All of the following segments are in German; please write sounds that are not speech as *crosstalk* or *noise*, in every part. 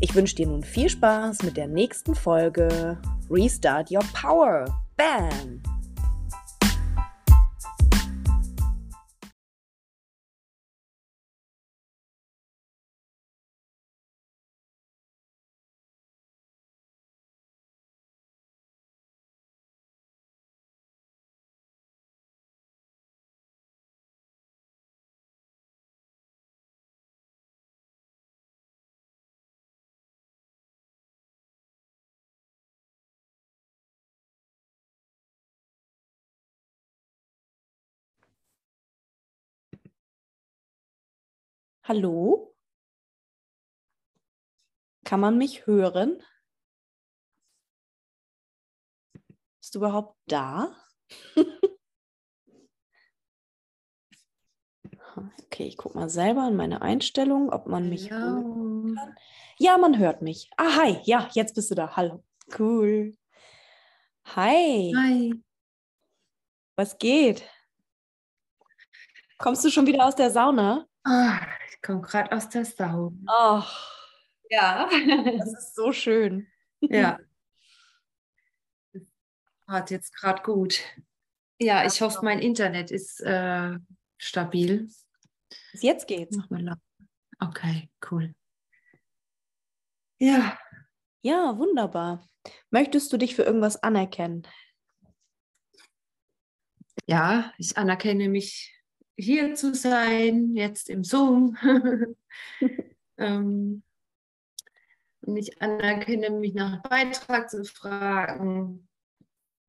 Ich wünsche dir nun viel Spaß mit der nächsten Folge Restart Your Power. Bam! Hallo? Kann man mich hören? Bist du überhaupt da? *laughs* okay, ich gucke mal selber in meine Einstellung, ob man mich Hallo. hören kann. Ja, man hört mich. Ah, hi. Ja, jetzt bist du da. Hallo. Cool. Hi. Hi. Was geht? Kommst du schon wieder aus der Sauna? Ah, ich komme gerade aus der Sau. Ach, Ja. das ist so schön. ja. Hat jetzt gerade gut. Ja, ich hoffe, mein Internet ist äh, stabil. Bis jetzt geht's. Mach mal laut. Okay, cool. Ja, Ja, wunderbar. Möchtest du dich für irgendwas anerkennen? ja, ich anerkenne mich hier zu sein, jetzt im Zoom. *laughs* ähm, und ich anerkenne mich nach Beitrag zu fragen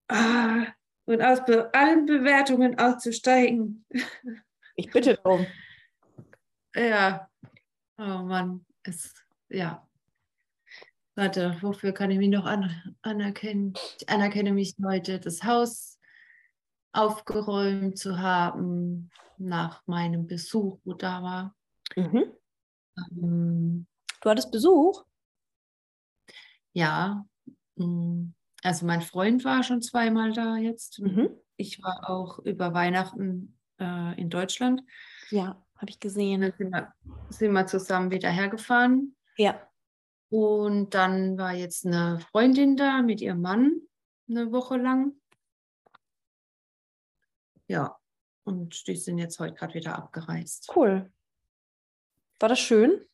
ah, und aus be allen Bewertungen auszusteigen. Ich bitte darum. *laughs* Ja, oh Mann, es, ja. Warte, wofür kann ich mich noch an anerkennen? Ich anerkenne mich heute, das Haus aufgeräumt zu haben nach meinem Besuch, wo da war. Mhm. Ähm, Du hattest Besuch? ja, mm, also mein Freund war schon zweimal da jetzt. Mhm. Ich war auch über Weihnachten äh, in Deutschland. Ja, habe ich gesehen. dann sind wir, sind wir zusammen wieder hergefahren. Ja. Und dann war jetzt eine Freundin da mit ihrem Mann eine Woche lang. Ja, und die sind jetzt heute gerade wieder abgereist. Cool. War das schön?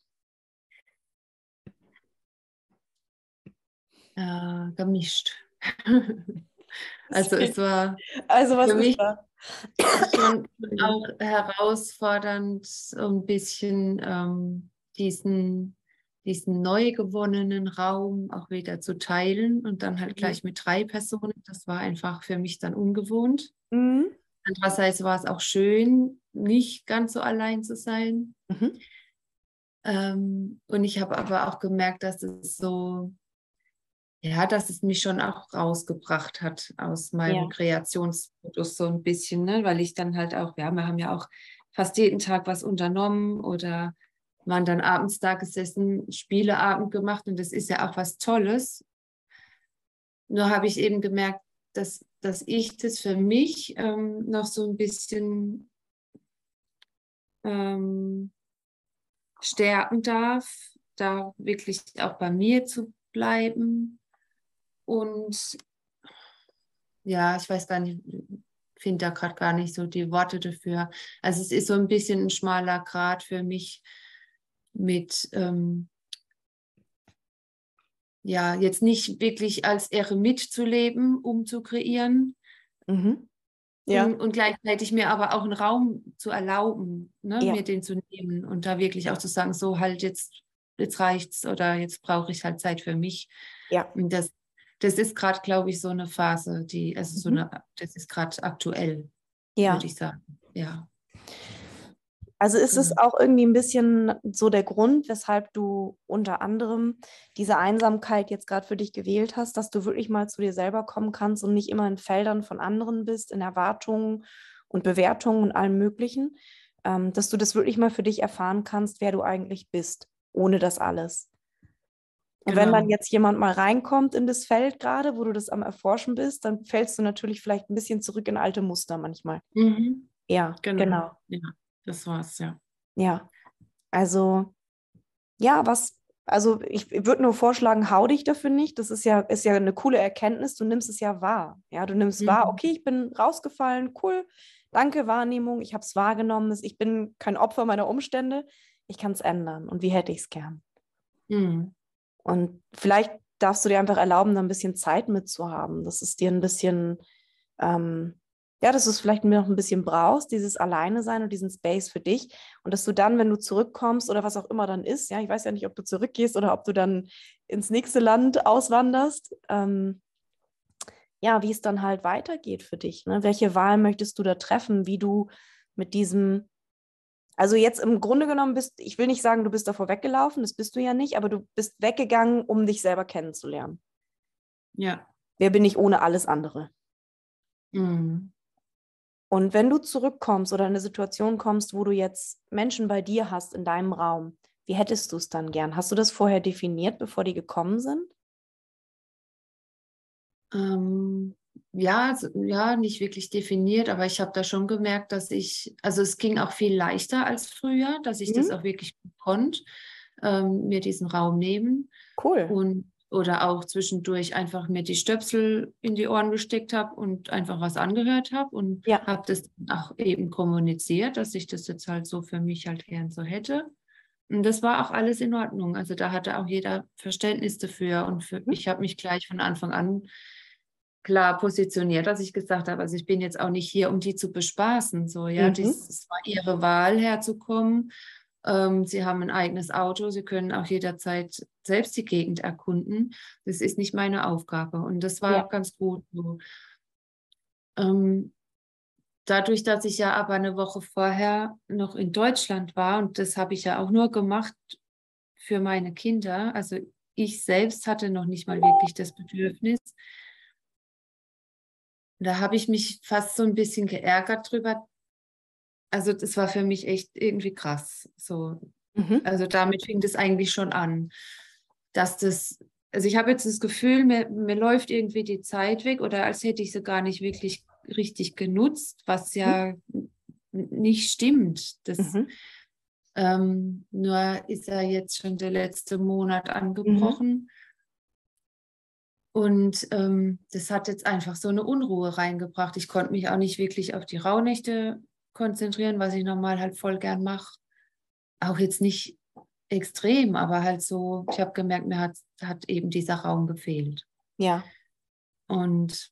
Äh, gemischt. *laughs* also es war Also was Für mich- schon auch herausfordernd, so ein bisschen ähm, diesen, diesen neu gewonnenen Raum auch wieder zu teilen und dann halt gleich mit drei Personen. Das war einfach für mich dann ungewohnt. Mhm. Andererseits war es auch schön, nicht ganz so allein zu sein. Mhm. Ähm, und ich habe aber auch gemerkt, dass es so, ja, dass es mich schon auch rausgebracht hat aus meinem Ja. Kreationsmodus so ein bisschen, ne? weil ich dann halt auch, ja, wir haben ja auch fast jeden Tag was unternommen oder waren dann abends da gesessen, Spieleabend gemacht und das ist ja auch was Tolles. Nur habe ich eben gemerkt, dass, dass ich das für mich ähm, noch so ein bisschen ähm, stärken darf, da wirklich auch bei mir zu bleiben. Und ja, ich weiß gar nicht, finde da gerade gar nicht so die Worte dafür. Also es ist so ein bisschen ein schmaler Grad für mich mit, ähm, ja, jetzt nicht wirklich als Eremit zu leben, um zu kreieren, Mhm. Ja. und, und gleichzeitig mir aber auch einen Raum zu erlauben, ne, Ja. mir den zu nehmen und da wirklich auch zu sagen, so halt jetzt, jetzt reicht's oder jetzt brauche ich halt Zeit für mich. Ja. Und das, das ist gerade, glaube ich, so eine Phase, die, also so Mhm. eine, das ist gerade aktuell, Ja. würde ich sagen. Ja. Also ist es genau. auch irgendwie ein bisschen so der Grund, weshalb du unter anderem diese Einsamkeit jetzt gerade für dich gewählt hast, dass du wirklich mal zu dir selber kommen kannst und nicht immer in Feldern von anderen bist, in Erwartungen und Bewertungen und allem Möglichen, ähm, dass du das wirklich mal für dich erfahren kannst, wer du eigentlich bist, ohne das alles. Und wenn dann Genau. jetzt jemand mal reinkommt in das Feld gerade, wo du das am Erforschen bist, dann fällst du natürlich vielleicht ein bisschen zurück in alte Muster manchmal. Mhm. Ja, Genau. genau. Ja, das war's, ja. Ja, also ja, was, also ich würde nur vorschlagen, hau dich dafür nicht. Das ist ja, ist ja eine coole Erkenntnis. Du nimmst es ja wahr. Ja, du nimmst wahr, Mhm. okay, ich bin rausgefallen, cool, danke, Wahrnehmung, ich habe es wahrgenommen, ich bin kein Opfer meiner Umstände, ich kann es ändern. Und wie hätte ich es gern? Mhm. Und vielleicht darfst du dir einfach erlauben, da ein bisschen Zeit mitzuhaben, dass es dir ein bisschen, ähm, ja, dass du es vielleicht noch ein bisschen brauchst, dieses Alleine sein und diesen Space für dich. Und dass du dann, wenn du zurückkommst oder was auch immer dann ist, ja, ich weiß ja nicht, ob du zurückgehst oder ob du dann ins nächste Land auswanderst, ähm, ja, wie es dann halt weitergeht für dich. Ne? Welche Wahl möchtest du da treffen, wie du mit diesem also jetzt im Grunde genommen bist, ich will nicht sagen, du bist davor weggelaufen, das bist du ja nicht, aber du bist weggegangen, um dich selber kennenzulernen. Ja. Wer bin ich ohne alles andere? Mhm. Und wenn du zurückkommst oder in eine Situation kommst, wo du jetzt Menschen bei dir hast in deinem Raum, wie hättest du es dann gern? Hast du das vorher definiert, bevor die gekommen sind? Ähm, ja, ja, nicht wirklich definiert, aber ich habe da schon gemerkt, dass ich, also es ging auch viel leichter als früher, dass ich das Mhm. auch wirklich konnte, ähm, mir diesen Raum nehmen Cool. und oder auch zwischendurch einfach mir die Stöpsel in die Ohren gesteckt habe und einfach was angehört habe und Ja. habe das auch eben kommuniziert, dass ich das jetzt halt so für mich halt gern so hätte. Und das war auch alles in Ordnung. Also da hatte auch jeder Verständnis dafür und für, Mhm. ich habe mich gleich von Anfang an klar positioniert, dass ich gesagt habe, also ich bin jetzt auch nicht hier, um die zu bespaßen. So, ja, Mhm. es war ihre Wahl herzukommen. Ähm, sie haben ein eigenes Auto, sie können auch jederzeit selbst die Gegend erkunden. Das ist nicht meine Aufgabe. Und das war Ja. ganz gut so. Ähm, dadurch, dass ich ja aber eine Woche vorher noch in Deutschland war, und das habe ich ja auch nur gemacht für meine Kinder, also ich selbst hatte noch nicht mal wirklich das Bedürfnis, da habe ich mich fast so ein bisschen geärgert drüber. Also das war für mich echt irgendwie krass. So, Mhm. also damit fing das eigentlich schon an, dass das, also ich habe jetzt das Gefühl, mir, mir läuft irgendwie die Zeit weg oder als hätte ich sie gar nicht wirklich richtig genutzt, was ja n- nicht stimmt. Das, Mhm. ähm, nur ist ja jetzt schon der letzte Monat angebrochen. Und ähm, das hat jetzt einfach so eine Unruhe reingebracht. Ich konnte mich auch nicht wirklich auf die Rauhnächte konzentrieren, was ich normal halt voll gern mache. Auch jetzt nicht extrem, aber halt so, ich habe gemerkt, mir hat, hat eben dieser Raum gefehlt. Ja. Und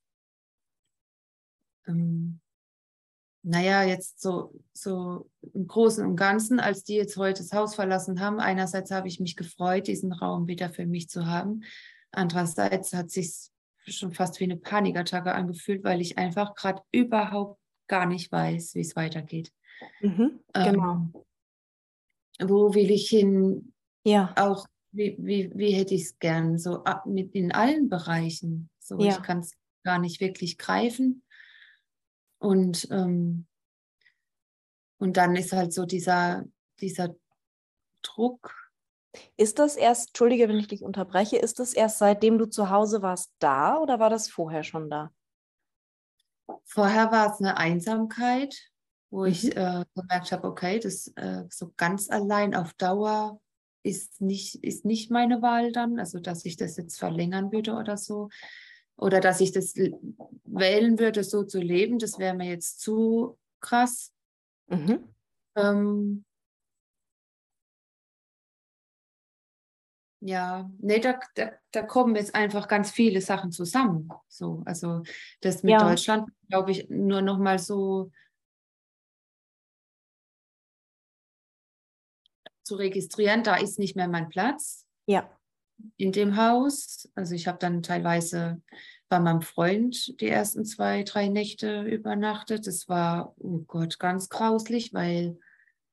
ähm, naja, jetzt so, so im Großen und Ganzen, als die jetzt heute das Haus verlassen haben, einerseits habe ich mich gefreut, diesen Raum wieder für mich zu haben. Andererseits hat sich schon fast wie eine Panikattacke angefühlt, weil ich einfach gerade überhaupt gar nicht weiß, wie es weitergeht. Mhm. Genau. Ähm, wo will ich hin? Ja. Auch wie, wie, wie hätte ich es gern? So ab- mit in allen Bereichen. So, Ja. ich kann es gar nicht wirklich greifen. Und, ähm, und dann ist halt so dieser, dieser Druck. Ist das erst, entschuldige, wenn ich dich unterbreche, ist das erst seitdem du zu Hause warst da oder war das vorher schon da? Vorher war es eine Einsamkeit, wo ich Mhm. äh, gemerkt habe, okay, das äh, so ganz allein auf Dauer ist nicht, ist nicht meine Wahl dann, also dass ich das jetzt verlängern würde oder so. Oder dass ich das wählen würde, so zu leben, das wäre mir jetzt zu krass. Mhm. Ähm, ja, nee, da, da, da kommen jetzt einfach ganz viele Sachen zusammen. So, also das mit Ja. Deutschland, glaube ich, nur noch mal so zu registrieren, da ist nicht mehr mein Platz Ja. in dem Haus. Also ich habe dann teilweise bei meinem Freund die ersten zwei, drei Nächte übernachtet. Das war, oh Gott, ganz grauslich, weil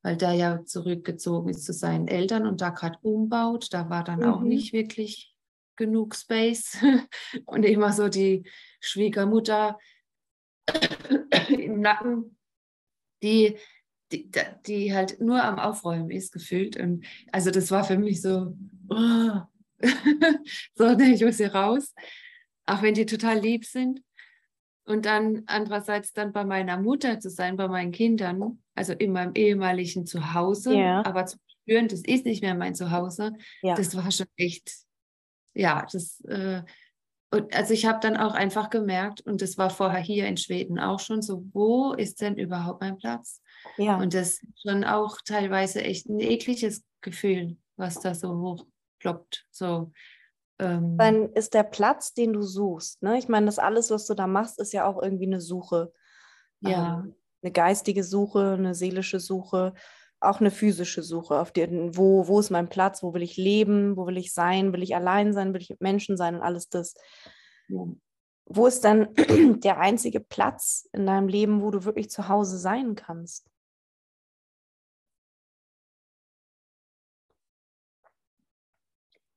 weil der ja zurückgezogen ist zu seinen Eltern und da gerade umbaut. Da war dann mhm. auch nicht wirklich genug Space *laughs* und immer so die Schwiegermutter *coughs* im Nacken, die, die, die halt nur am Aufräumen ist, gefühlt. Und also das war für mich so, oh. *laughs* so, ne, ich muss hier raus, auch wenn die total lieb sind. Und dann andererseits dann bei meiner Mutter zu sein, bei meinen Kindern, also in meinem ehemaligen Zuhause, yeah. aber zu spüren, das ist nicht mehr mein Zuhause, ja. das war schon echt, ja, das, äh, und also ich habe dann auch einfach gemerkt, und das war vorher hier in Schweden auch schon so, wo ist denn überhaupt mein Platz? Ja. Und das ist schon auch teilweise echt ein ekliges Gefühl, was da so hochploppt. So, ähm, Dann ist der Platz, den du suchst. Ne? Ich meine, das alles, was du da machst, ist ja auch irgendwie eine Suche. Ja. Ähm, eine geistige Suche, eine seelische Suche, auch eine physische Suche. Auf den, wo, wo ist mein Platz? Wo will ich leben? Wo will ich sein? Will ich allein sein? Will ich mit Menschen sein? Und alles das. Ja. Wo ist dann *clears throat* der einzige Platz in deinem Leben, wo du wirklich zu Hause sein kannst?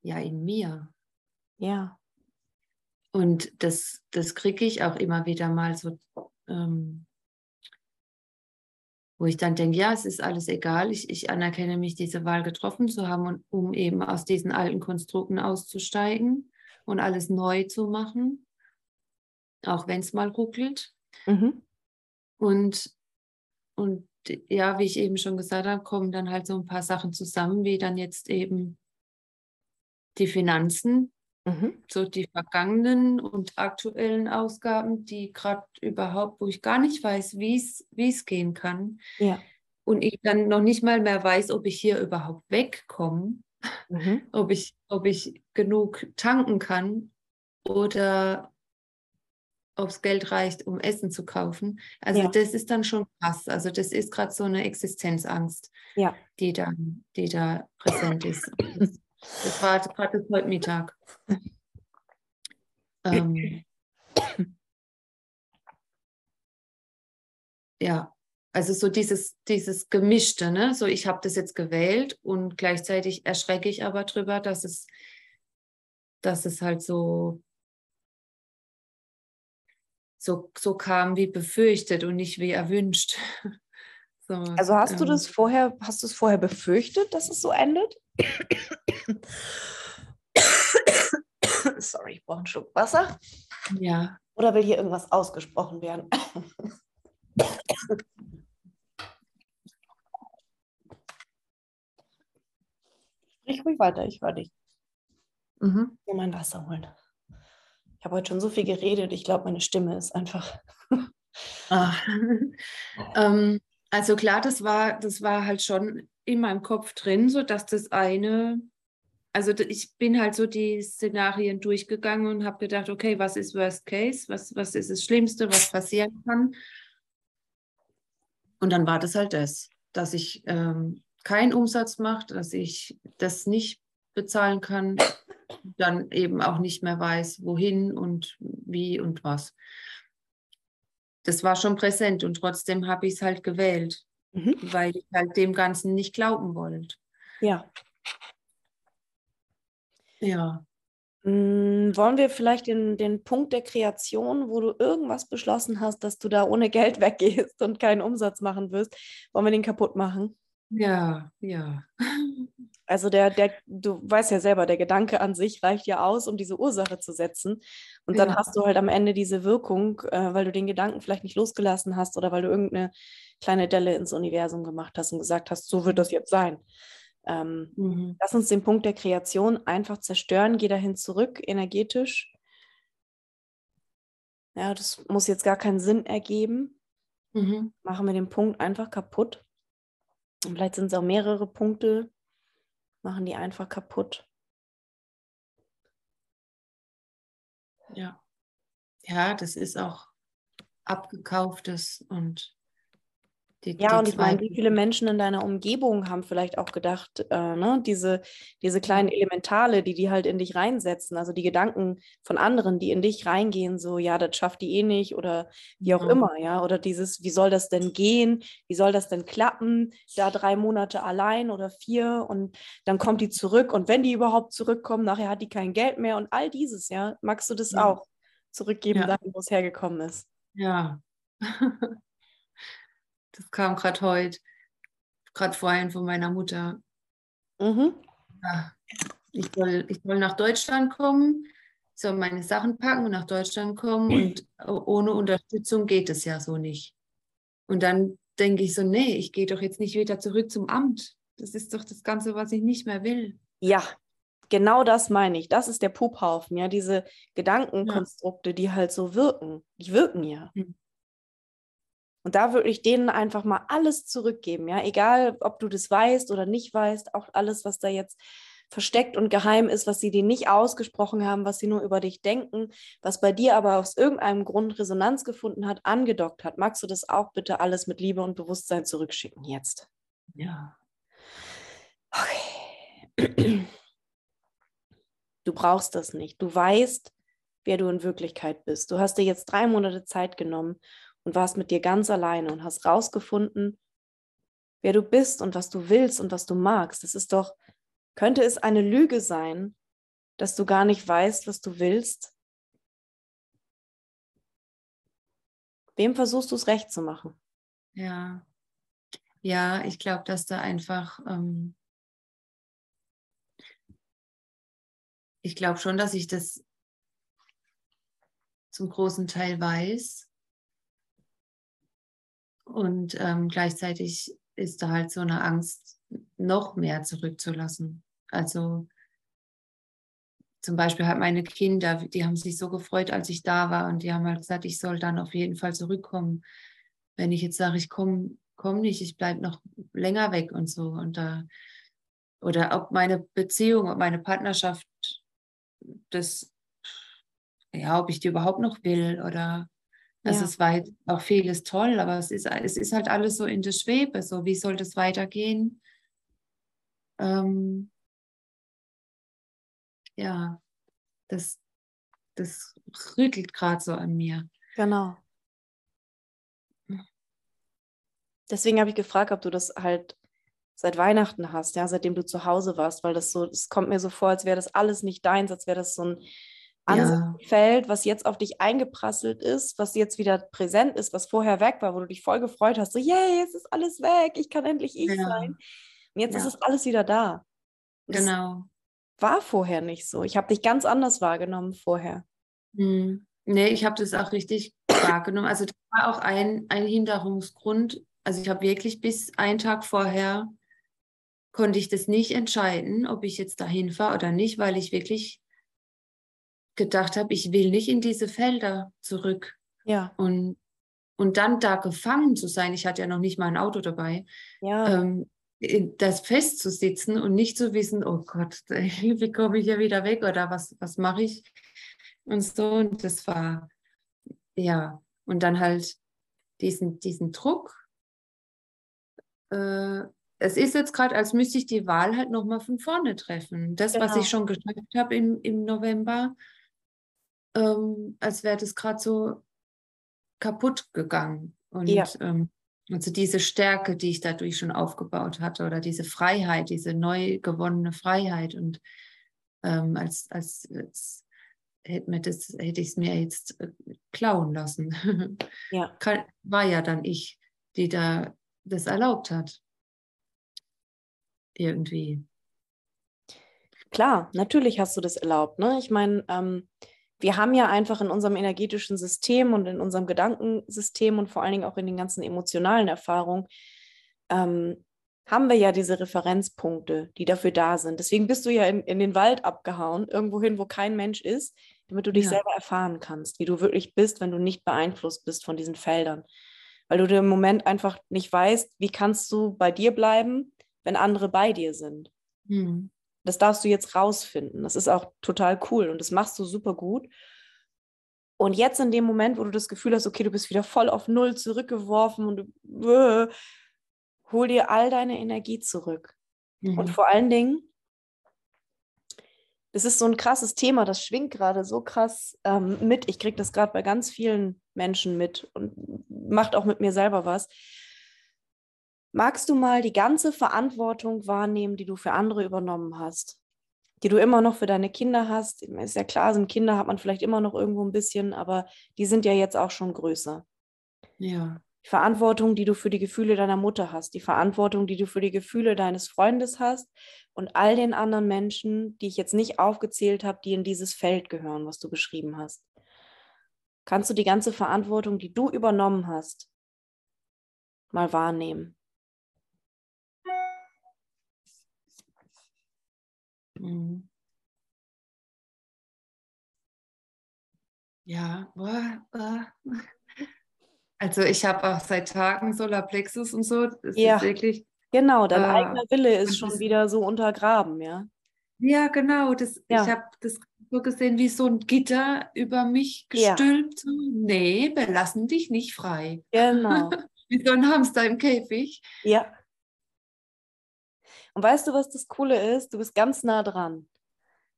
Ja, in mir. Ja. Und das, das kriege ich auch immer wieder mal so, ähm, wo ich dann denke, ja, es ist alles egal. Ich, ich anerkenne mich, diese Wahl getroffen zu haben, und, um eben aus diesen alten Konstrukten auszusteigen und alles neu zu machen, auch wenn es mal ruckelt. Mhm. Und, und ja, wie ich eben schon gesagt habe, kommen dann halt so ein paar Sachen zusammen, wie dann jetzt eben die Finanzen, Mhm. So die vergangenen und aktuellen Ausgaben, die gerade überhaupt, wo ich gar nicht weiß, wie es gehen kann. Ja. Und ich dann noch nicht mal mehr weiß, ob ich hier überhaupt wegkomme, mhm. ob, ich, ob ich genug tanken kann oder ob es Geld reicht, um Essen zu kaufen. Also ja. das ist dann schon krass. Also das ist gerade so eine Existenzangst, ja. die, da, die da präsent ist. *laughs* Das war gerade heute Mittag. *laughs* Ähm, ja, also so dieses, dieses Gemischte, ne? So, ich habe das jetzt gewählt und gleichzeitig erschrecke ich aber drüber, dass es, dass es halt so, so, so kam wie befürchtet und nicht wie erwünscht. *laughs* So, also hast ähm, du das vorher, hast du es vorher befürchtet, dass es so endet? Sorry, ich brauche einen Schluck Wasser. Ja. Oder will hier irgendwas ausgesprochen werden? Sprich ruhig weiter, ich höre dich. Mhm. Ich will mein Wasser holen. Ich habe heute schon so viel geredet, ich glaube, meine Stimme ist einfach. ah. *laughs* ähm, also klar, das war, das war halt schon in meinem Kopf drin, so dass das eine, also ich bin halt so die Szenarien durchgegangen und habe gedacht, okay, was ist Worst Case, was, was ist das Schlimmste, was passieren kann. Und dann war das halt das, dass ich ähm, keinen Umsatz mache, dass ich das nicht bezahlen kann, dann eben auch nicht mehr weiß, wohin und wie und was das war schon präsent und trotzdem habe ich es halt gewählt, mhm. weil ich halt dem Ganzen nicht glauben wollte. Ja. Ja. Hm, wollen wir vielleicht den, den Punkt der Kreation, wo du irgendwas beschlossen hast, dass du da ohne Geld weggehst und keinen Umsatz machen wirst, wollen wir den kaputt machen? Ja, ja. *laughs* Also der, der, du weißt ja selber, der Gedanke an sich reicht ja aus, um diese Ursache zu setzen. Und dann ja. hast du halt am Ende diese Wirkung, äh, weil du den Gedanken vielleicht nicht losgelassen hast oder weil du irgendeine kleine Delle ins Universum gemacht hast und gesagt hast, so wird das jetzt sein. Ähm, mhm. Lass uns den Punkt der Kreation einfach zerstören, geh dahin zurück, energetisch. Ja, das muss jetzt gar keinen Sinn ergeben. Mhm. Machen wir den Punkt einfach kaputt. Und vielleicht sind es auch mehrere Punkte, machen die einfach kaputt. Ja. Ja, das ist auch abgekauftes und Die, Ja, die und ich meine, wie viele Menschen in deiner Umgebung haben vielleicht auch gedacht, äh, ne, diese, diese kleinen Elementale, die die halt in dich reinsetzen, also die Gedanken von anderen, die in dich reingehen, so, ja, das schafft die eh nicht oder wie auch Ja. immer, ja, oder dieses, wie soll das denn gehen, wie soll das denn klappen, da drei Monate allein oder vier und dann kommt die zurück und wenn die überhaupt zurückkommen, nachher hat die kein Geld mehr und all dieses, ja, magst du das Ja. auch zurückgeben, Ja. dahin, wo es hergekommen ist? Ja. *laughs* Das kam gerade heute, gerade vorhin von meiner Mutter. Mhm. Ja, ich soll, ich soll nach Deutschland kommen, soll meine Sachen packen und nach Deutschland kommen und ohne Unterstützung geht es ja so nicht. Und dann denke ich so, nee, ich gehe doch jetzt nicht wieder zurück zum Amt. Das ist doch das Ganze, was ich nicht mehr will. Ja, genau das meine ich. Das ist der Puphaufen, ja, diese Gedankenkonstrukte, die halt so wirken. Die wirken ja. Hm. Und da würde ich denen einfach mal alles zurückgeben, ja, egal ob du das weißt oder nicht weißt, auch alles, was da jetzt versteckt und geheim ist, was sie dir nicht ausgesprochen haben, was sie nur über dich denken, was bei dir aber aus irgendeinem Grund Resonanz gefunden hat, angedockt hat. Magst du das auch bitte alles mit Liebe und Bewusstsein zurückschicken jetzt? Ja. Okay. Du brauchst das nicht. Du weißt, wer du in Wirklichkeit bist. Du hast dir jetzt drei Monate Zeit genommen und warst mit dir ganz alleine und hast rausgefunden, wer du bist und was du willst und was du magst. Das ist doch, könnte es eine Lüge sein, dass du gar nicht weißt, was du willst? Wem versuchst du es recht zu machen? Ja. Ja, ich glaube, dass da einfach, ähm, ich glaube schon, dass ich das zum großen Teil weiß. Und ähm, gleichzeitig ist da halt so eine Angst, noch mehr zurückzulassen. Also zum Beispiel halt meine Kinder, die haben sich so gefreut, als ich da war und die haben halt gesagt, ich soll dann auf jeden Fall zurückkommen. Wenn ich jetzt sage, ich komme komm nicht, ich bleibe noch länger weg und so. Und da, oder ob meine Beziehung, ob meine Partnerschaft, das, ja, ob ich die überhaupt noch will oder also Ja. es war jetzt auch vieles toll, aber es ist, es ist halt alles so in der Schwebe. So, wie soll das weitergehen? Ähm, ja, das, das rüttelt gerade so an mir. Genau. Deswegen habe ich gefragt, ob du das halt seit Weihnachten hast, ja, seitdem du zu Hause warst, weil das so, es kommt mir so vor, als wäre das alles nicht deins, als wäre das so ein Ja. Feld, was jetzt auf dich eingeprasselt ist, was jetzt wieder präsent ist, was vorher weg war, wo du dich voll gefreut hast, so, yay, es ist alles weg, ich kann endlich ich Ja. sein. Und jetzt ist Ja. es alles wieder da. Das Genau. war vorher nicht so. Ich habe dich ganz anders wahrgenommen vorher. Hm. Nee, ich habe das auch richtig *coughs* wahrgenommen. Also das war auch ein, ein Hinderungsgrund. Also ich habe wirklich bis einen Tag vorher konnte ich das nicht entscheiden, ob ich jetzt dahin fahre oder nicht, weil ich wirklich gedacht habe, ich will nicht in diese Felder zurück. Ja, Und, und dann da gefangen zu sein, ich hatte ja noch nicht mal ein Auto dabei, ja, ähm, das festzusitzen und nicht zu wissen, oh Gott, *laughs* wie komme ich hier wieder weg oder was, was mache ich? Und so, und das war, ja, und dann halt diesen, diesen Druck. Äh, es ist jetzt gerade, als müsste ich die Wahl halt nochmal von vorne treffen. Das, was Genau. ich schon geschafft habe im, im November, ähm, als wäre das gerade so kaputt gegangen. Und Ja. ähm, also diese Stärke, die ich dadurch schon aufgebaut hatte, oder diese Freiheit, diese neu gewonnene Freiheit. Und ähm, als, als, als hätte, mir das, hätte ich es mir jetzt äh, klauen lassen. *laughs* ja. War ja dann ich, die da das erlaubt hat. Irgendwie. Klar, natürlich hast du das erlaubt. Ne? Ich meine, ähm, wir haben ja einfach in unserem energetischen System und in unserem Gedankensystem und vor allen Dingen auch in den ganzen emotionalen Erfahrungen, ähm, haben wir ja diese Referenzpunkte, die dafür da sind. Deswegen bist du ja in, in den Wald abgehauen, irgendwo hin, wo kein Mensch ist, damit du dich Ja. selber erfahren kannst, wie du wirklich bist, wenn du nicht beeinflusst bist von diesen Feldern. Weil du dir im Moment einfach nicht weißt, wie kannst du bei dir bleiben, wenn andere bei dir sind. Hm. Das darfst du jetzt rausfinden. Das ist auch total cool und das machst du super gut. Und jetzt in dem Moment, wo du das Gefühl hast, okay, du bist wieder voll auf Null zurückgeworfen und du, äh, hol dir all deine Energie zurück. Mhm. Und vor allen Dingen, das ist so ein krasses Thema, das schwingt gerade so krass ähm, mit. Ich kriege das gerade bei ganz vielen Menschen mit und macht auch mit mir selber was. Magst du mal die ganze Verantwortung wahrnehmen, die du für andere übernommen hast? Die du immer noch für deine Kinder hast? Ist ja klar, sind Kinder, hat man vielleicht immer noch irgendwo ein bisschen, aber die sind ja jetzt auch schon größer. Ja. Die Verantwortung, die du für die Gefühle deiner Mutter hast, die Verantwortung, die du für die Gefühle deines Freundes hast und all den anderen Menschen, die ich jetzt nicht aufgezählt habe, die in dieses Feld gehören, was du beschrieben hast. Kannst du die ganze Verantwortung, die du übernommen hast, mal wahrnehmen? Mhm. Ja, boah, boah. *laughs* Also ich habe auch seit Tagen Solarplexus und so. Das ja, wirklich. Genau, dein äh, eigener Wille ist schon wieder so untergraben, ja. Ja, genau. Das, ja. Ich habe das so gesehen wie so ein Gitter über mich gestülpt. Ja. Nee, wir lassen dich nicht frei. Genau. *laughs* wie so ein Hamster im Käfig. Ja. Und weißt du, was das Coole ist? Du bist ganz nah dran.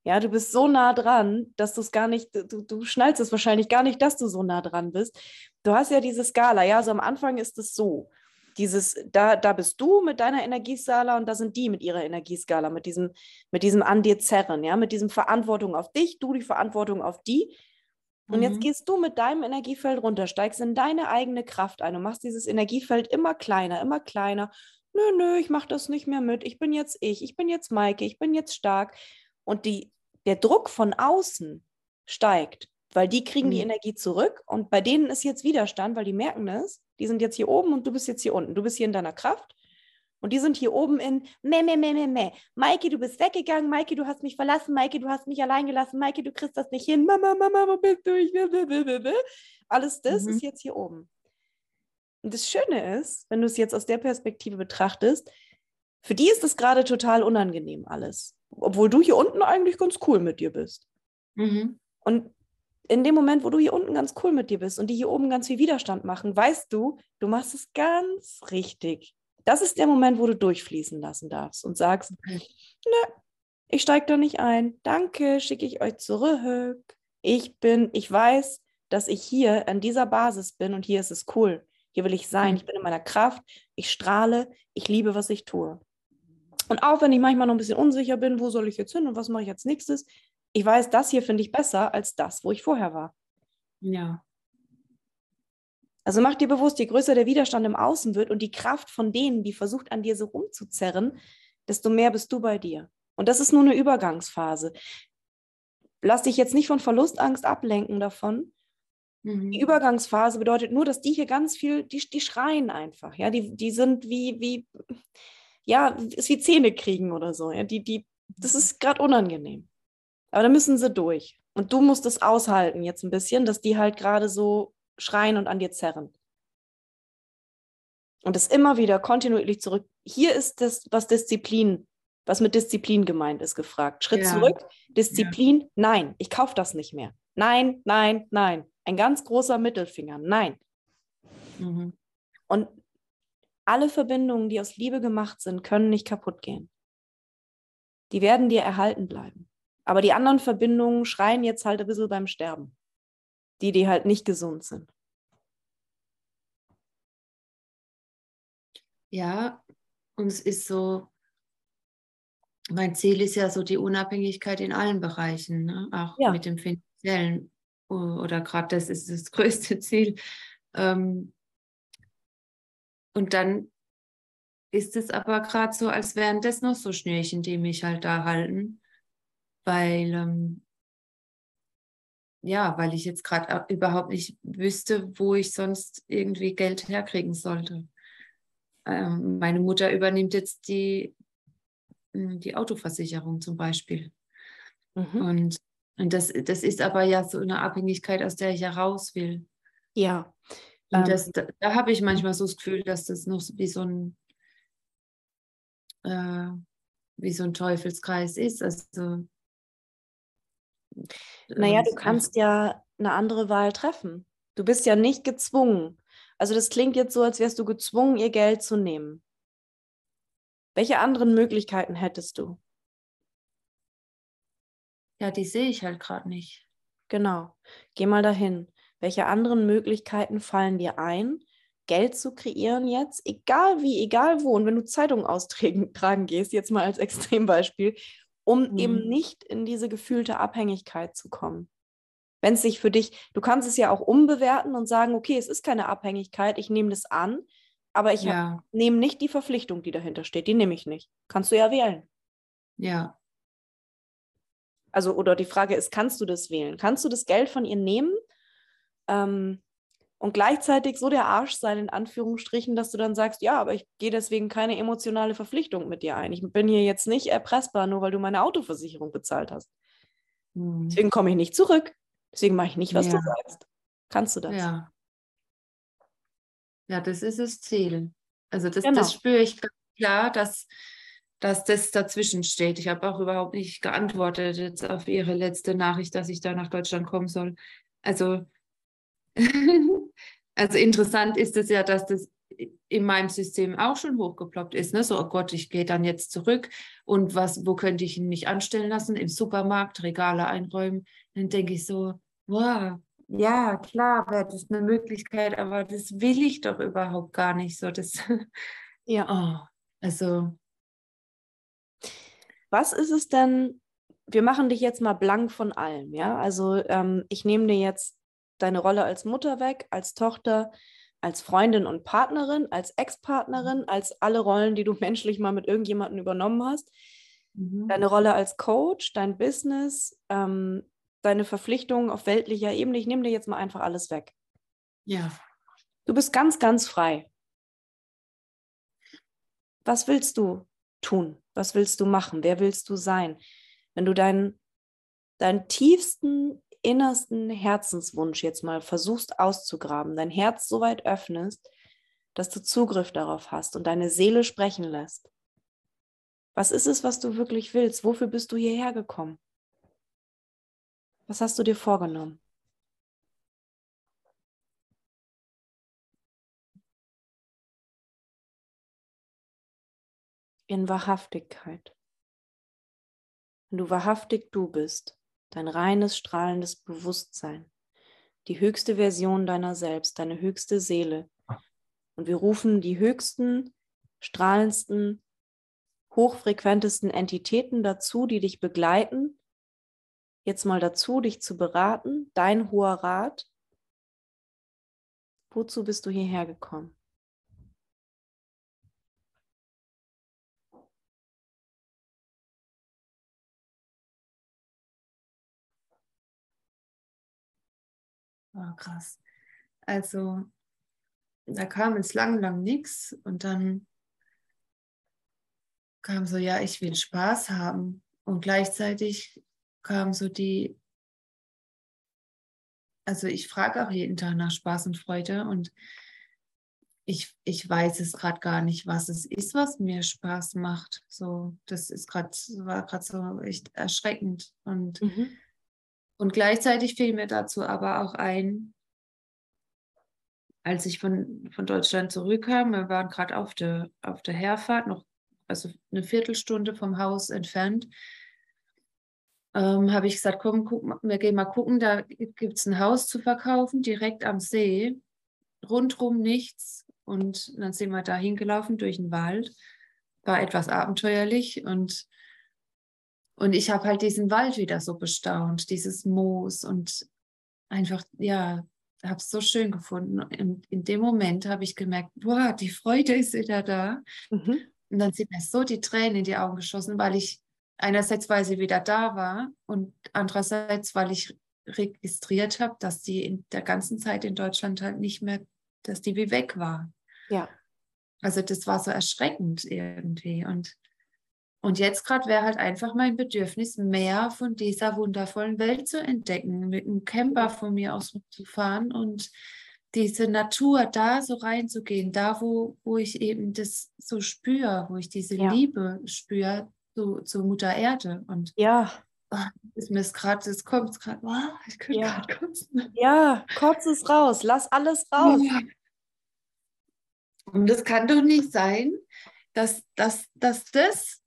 Ja, du bist so nah dran, dass du es gar nicht, du, du schnallst es wahrscheinlich gar nicht, dass du so nah dran bist. Du hast ja diese Skala, ja, so am Anfang ist es so. Dieses, da, da bist du mit deiner Energieskala und da sind die mit ihrer Energieskala, mit diesem, mit diesem an dir zerren, ja, mit diesem Verantwortung auf dich, du die Verantwortung auf die. Und mhm. jetzt gehst du mit deinem Energiefeld runter, steigst in deine eigene Kraft ein und machst dieses Energiefeld immer kleiner, immer kleiner. Nö, nö, ich mach das nicht mehr mit. Ich bin jetzt ich, ich bin jetzt Maike, ich bin jetzt stark. Und die der Druck von außen steigt, weil die kriegen mhm. die Energie zurück und bei denen ist jetzt Widerstand, weil die merken es, die sind jetzt hier oben und du bist jetzt hier unten. Du bist hier in deiner Kraft und die sind hier oben in meh, meh, meh, meh, meh. Maike, du bist weggegangen. Maike, du hast mich verlassen. Maike, du hast mich allein gelassen. Maike, du kriegst das nicht hin. Mama, Mama, wo bist du? Ich will, *laughs* Alles das mhm. ist jetzt hier oben. Und das Schöne ist, wenn du es jetzt aus der Perspektive betrachtest, für die ist es gerade total unangenehm alles obwohl du hier unten eigentlich ganz cool mit dir bist. Mhm. Und in dem Moment, wo du hier unten ganz cool mit dir bist und die hier oben ganz viel Widerstand machen, weißt du, du machst es ganz richtig. Das ist der Moment, wo du durchfließen lassen darfst und sagst, okay. ne, ich steige da nicht ein. Danke, schicke ich euch zurück. Ich bin, ich weiß, dass ich hier an dieser Basis bin und hier ist es cool. Hier will ich sein. Ich bin in meiner Kraft. Ich strahle. Ich liebe, was ich tue. Und auch wenn ich manchmal noch ein bisschen unsicher bin, wo soll ich jetzt hin und was mache ich als nächstes, ich weiß, das hier finde ich besser als das, wo ich vorher war. Ja. Also mach dir bewusst, je größer der Widerstand im Außen wird und die Kraft von denen, die versucht an dir so rumzuzerren, desto mehr bist du bei dir. Und das ist nur eine Übergangsphase. Lass dich jetzt nicht von Verlustangst ablenken davon. Mhm. Die Übergangsphase bedeutet nur, dass die hier ganz viel, die, die schreien einfach. Ja, die, die sind wie, wie, ja, ist wie Zähne kriegen oder so. Ja, die, die, das mhm. ist gerade unangenehm. Aber da müssen sie durch. Und du musst es aushalten jetzt ein bisschen, dass die halt gerade so schreien und an dir zerren. Und das immer wieder kontinuierlich zurück. Hier ist das, was Disziplin, was mit Disziplin gemeint ist, gefragt. Schritt ja. zurück, Disziplin, ja. nein, ich kaufe das nicht mehr. Nein, nein, nein. Ein ganz großer Mittelfinger, nein. Mhm. Und alle Verbindungen, die aus Liebe gemacht sind, können nicht kaputt gehen. Die werden dir erhalten bleiben. Aber die anderen Verbindungen schreien jetzt halt ein bisschen beim Sterben. Die, die halt nicht gesund sind. Ja, und es ist so, mein Ziel ist ja so die Unabhängigkeit in allen Bereichen, ne? auch ja. mit dem finanziellen oder gerade das ist das *laughs* größte Ziel. Ähm, und dann ist es aber gerade so, als wären das noch so Schnürchen, die mich halt da halten. Weil, ähm, ja, weil ich jetzt gerade überhaupt nicht wüsste, wo ich sonst irgendwie Geld herkriegen sollte. Ähm, meine Mutter übernimmt jetzt die, die Autoversicherung zum Beispiel. Mhm. Und, und das, das ist aber ja so eine Abhängigkeit, aus der ich ja raus will. Ja. Und ähm, das, da, da habe ich manchmal so das Gefühl, dass das noch wie so ein, äh, wie so ein Teufelskreis ist. Also, naja, du kannst ja, eine andere Wahl treffen. Du bist ja nicht gezwungen. Also das klingt jetzt so, als wärst du gezwungen, ihr Geld zu nehmen. Welche anderen Möglichkeiten hättest du? Ja, die sehe ich halt gerade nicht. Genau. Geh mal dahin. Welche anderen Möglichkeiten fallen dir ein, Geld zu kreieren jetzt, egal wie, egal wo. Und wenn du Zeitungen austragen *laughs* gehst, jetzt mal als Extrembeispiel, um mhm. eben nicht in diese gefühlte Abhängigkeit zu kommen. Wenn es sich für dich, du kannst es ja auch umbewerten und sagen, okay, es ist keine Abhängigkeit, ich nehme das an, aber ich ja. nehme nicht die Verpflichtung, die dahinter steht, die nehme ich nicht. Kannst du ja wählen. Ja. Also, oder die Frage ist, kannst du das wählen? Kannst du das Geld von ihr nehmen ähm, und gleichzeitig so der Arsch sein, in Anführungsstrichen, dass du dann sagst, ja, aber ich gehe deswegen keine emotionale Verpflichtung mit dir ein. Ich bin hier jetzt nicht erpressbar, nur weil du meine Autoversicherung bezahlt hast. Hm. Deswegen komme ich nicht zurück. Deswegen mache ich nicht, was ja. du sagst. Kannst du das? Ja. Ja, das ist das Ziel. Also das, genau. das spüre ich klar, dass, dass das dazwischen steht. Ich habe auch überhaupt nicht geantwortet jetzt auf Ihre letzte Nachricht, dass ich da nach Deutschland kommen soll. Also *laughs* also interessant ist es ja, dass das in meinem System auch schon hochgeploppt ist. Ne? So, oh Gott, ich gehe dann jetzt zurück und was, wo könnte ich mich anstellen lassen? Im Supermarkt, Regale einräumen. Dann denke ich so, wow, ja, klar wäre das eine Möglichkeit, aber das will ich doch überhaupt gar nicht so. Das, *laughs* ja. Oh, also. Was ist es denn? Wir machen dich jetzt mal blank von allem, ja? Also ähm, ich nehme dir jetzt deine Rolle als Mutter weg, als Tochter, als Freundin und Partnerin, als Ex-Partnerin, mhm. als alle Rollen, die du *laughs* menschlich mal mit irgendjemandem übernommen hast. Mhm. Deine Rolle als Coach, dein Business, ähm, deine Verpflichtungen auf weltlicher Ebene. Ich nehme dir jetzt mal einfach alles weg. Ja. Du bist ganz, ganz frei. Was willst du tun? Was willst du machen? Wer willst du sein? Wenn du deinen, deinen tiefsten innersten Herzenswunsch jetzt mal versuchst auszugraben, dein Herz so weit öffnest, dass du Zugriff darauf hast und deine Seele sprechen lässt. Was ist es, was du wirklich willst? Wofür bist du hierher gekommen? Was hast du dir vorgenommen? In Wahrhaftigkeit. Wenn du wahrhaftig du bist, dein reines, strahlendes Bewusstsein, die höchste Version deiner selbst, deine höchste Seele. Und wir rufen die höchsten, strahlendsten, hochfrequentesten Entitäten dazu, die dich begleiten, jetzt mal dazu, dich zu beraten, dein hoher Rat. Wozu bist du hierher gekommen? Oh, krass. Also, da kam jetzt lang, lang nichts und dann kam so, ja, ich will Spaß haben. Und gleichzeitig kam so die, also ich frage auch jeden Tag nach Spaß und Freude und ich, ich weiß es gerade gar nicht, was es ist, was mir Spaß macht. So, das ist gerade, war gerade so echt erschreckend. Und mhm. Und gleichzeitig fiel mir dazu aber auch ein, als ich von, von Deutschland zurückkam, wir waren gerade auf der, auf der Herfahrt, noch also eine Viertelstunde vom Haus entfernt, ähm, habe ich gesagt, komm, guck, wir gehen mal gucken, da gibt es ein Haus zu verkaufen, direkt am See, rundrum nichts. Und dann sind wir da hingelaufen durch den Wald. War etwas abenteuerlich und und ich habe halt diesen Wald wieder so bestaunt, dieses Moos und einfach, ja, habe es so schön gefunden. Und in dem Moment habe ich gemerkt, boah, die Freude ist wieder da. Mhm. Und dann sind mir so die Tränen in die Augen geschossen, weil ich einerseits, weil sie wieder da war und andererseits, weil ich registriert habe, dass die in der ganzen Zeit in Deutschland halt nicht mehr, dass die wie weg war. Ja. Also das war so erschreckend irgendwie. Und und jetzt gerade wäre halt einfach mein Bedürfnis, mehr von dieser wundervollen Welt zu entdecken, mit einem Camper von mir aus zu fahren und diese Natur da so reinzugehen, da wo, wo ich eben das so spüre, wo ich diese ja. Liebe spüre zu, zu Mutter Erde. Und ja. ist mir gerade, es kommt gerade, wow, ich könnte Ja. gerade kotzen. Ja, kotz es raus, lass alles raus. Und es kann doch nicht sein, dass, dass, dass das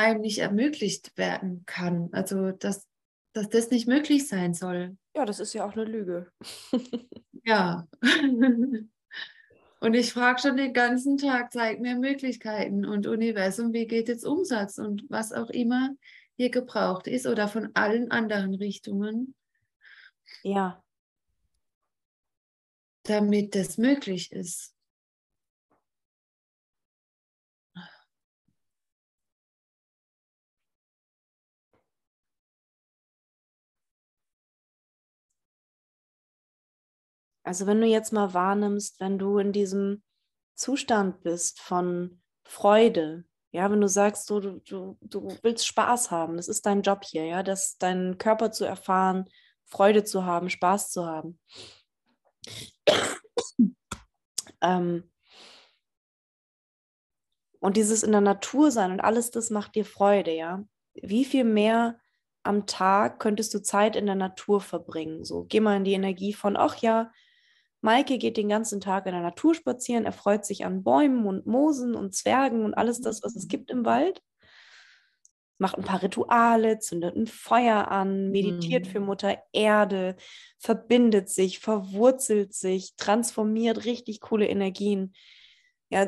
einem nicht ermöglicht werden kann. Also, dass, dass das nicht möglich sein soll. Ja, das ist ja auch eine Lüge. *laughs* Ja. *laughs* Und ich frage schon den ganzen Tag, zeig mir Möglichkeiten und Universum, wie geht jetzt Umsatz und was auch immer hier gebraucht ist oder von allen anderen Richtungen, Ja, damit das möglich ist. Also wenn du jetzt mal wahrnimmst, wenn du in diesem Zustand bist von Freude, ja, wenn du sagst, du, du, du willst Spaß haben, das ist dein Job hier, ja, das deinen Körper zu erfahren, Freude zu haben, Spaß zu haben. *coughs* ähm, und dieses in der Natur sein und alles das macht dir Freude, ja. Wie viel mehr am Tag könntest du Zeit in der Natur verbringen? So, geh mal in die Energie von, ach ja, Maike geht den ganzen Tag in der Natur spazieren, er freut sich an Bäumen und Moosen und Zwergen und alles das, was es gibt im Wald. Macht ein paar Rituale, zündet ein Feuer an, meditiert Mhm. für Mutter Erde, verbindet sich, verwurzelt sich, transformiert richtig coole Energien, ja,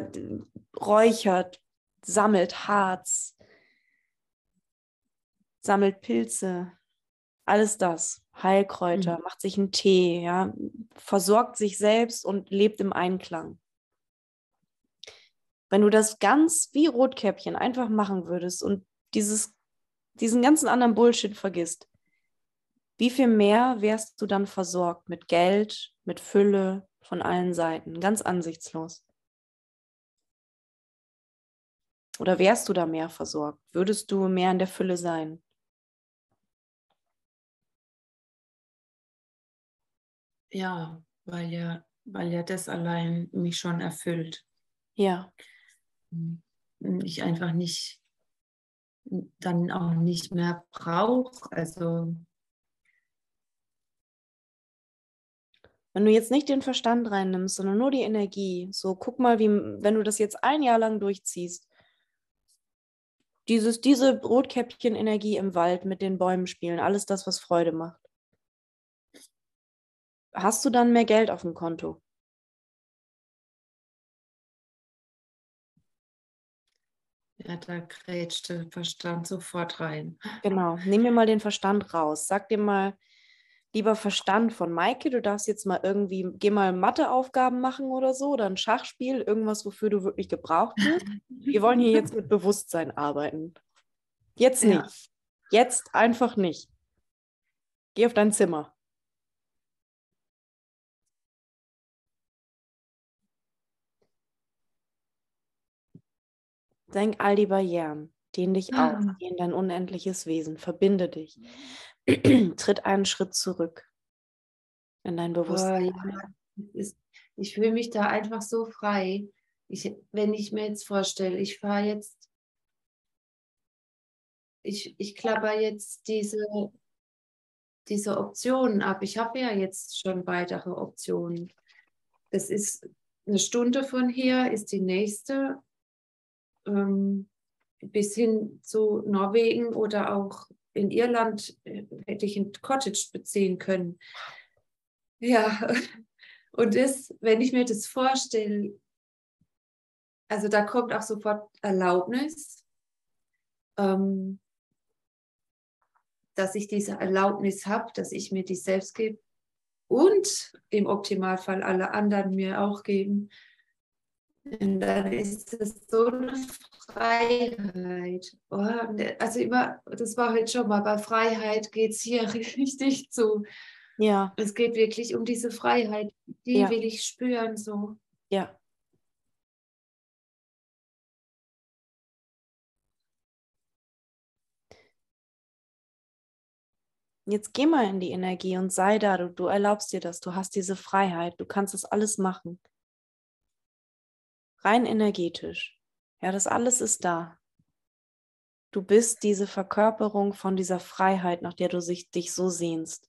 räuchert, sammelt Harz, sammelt Pilze, alles das, Heilkräuter, Mhm. macht sich einen Tee, ja, versorgt sich selbst und lebt im Einklang. Wenn du das ganz wie Rotkäppchen einfach machen würdest und dieses, diesen ganzen anderen Bullshit vergisst, wie viel mehr wärst du dann versorgt mit Geld, mit Fülle von allen Seiten, ganz ansichtslos? Oder wärst du da mehr versorgt? Würdest du mehr in der Fülle sein? Ja, weil ja, weil ja das allein mich schon erfüllt. Ja, Und ich einfach nicht dann auch nicht mehr brauche. Also Wenn du jetzt nicht den Verstand reinnimmst, sondern nur die Energie, so guck mal, wie, wenn du das jetzt ein Jahr lang durchziehst, dieses, diese Rotkäppchen-Energie im Wald mit den Bäumen spielen, alles das, was Freude macht. Hast du dann mehr Geld auf dem Konto? ja, da grätscht der Verstand sofort rein. Genau, nimm mir mal den Verstand raus. Sag dir mal, lieber Verstand von Maike, du darfst jetzt mal irgendwie, geh mal Matheaufgaben machen oder so, oder ein Schachspiel, irgendwas, wofür du wirklich gebraucht wirst. Wir wollen hier jetzt mit Bewusstsein arbeiten. Jetzt Ja. nicht. Jetzt einfach nicht. Geh auf dein Zimmer. Denk all die Barrieren. Dehn dich aus. Ah. Geh in dein unendliches Wesen. Verbinde dich. *clears throat* Tritt einen Schritt zurück in dein Bewusstsein. ja, es ist, ich fühle mich da einfach so frei. Ich, wenn ich mir jetzt vorstelle, ich fahre jetzt, ich, ich klapper jetzt diese, diese Optionen ab. Ich habe ja jetzt schon weitere Optionen. Das ist eine Stunde von hier, ist die nächste, ähm, bis hin zu Norwegen oder auch in Irland äh, hätte ich ein Cottage beziehen können. Ja, *laughs* und das, wenn ich mir das vorstelle, also da kommt auch sofort Erlaubnis, ähm, dass ich diese Erlaubnis habe, dass ich mir die selbst gebe und im Optimalfall alle anderen mir auch geben. Und dann ist es so eine Freiheit. Oh, also immer, das war heute schon mal, bei Freiheit geht es hier *laughs* richtig zu. Ja, Es geht wirklich um diese Freiheit. Die Ja. will ich spüren so. ja. Jetzt geh mal in die Energie und sei da, du, du erlaubst dir das, du hast diese Freiheit, du kannst das alles machen. Rein energetisch. Ja, das alles ist da. du bist diese Verkörperung von dieser Freiheit, nach der du sich, dich so sehnst.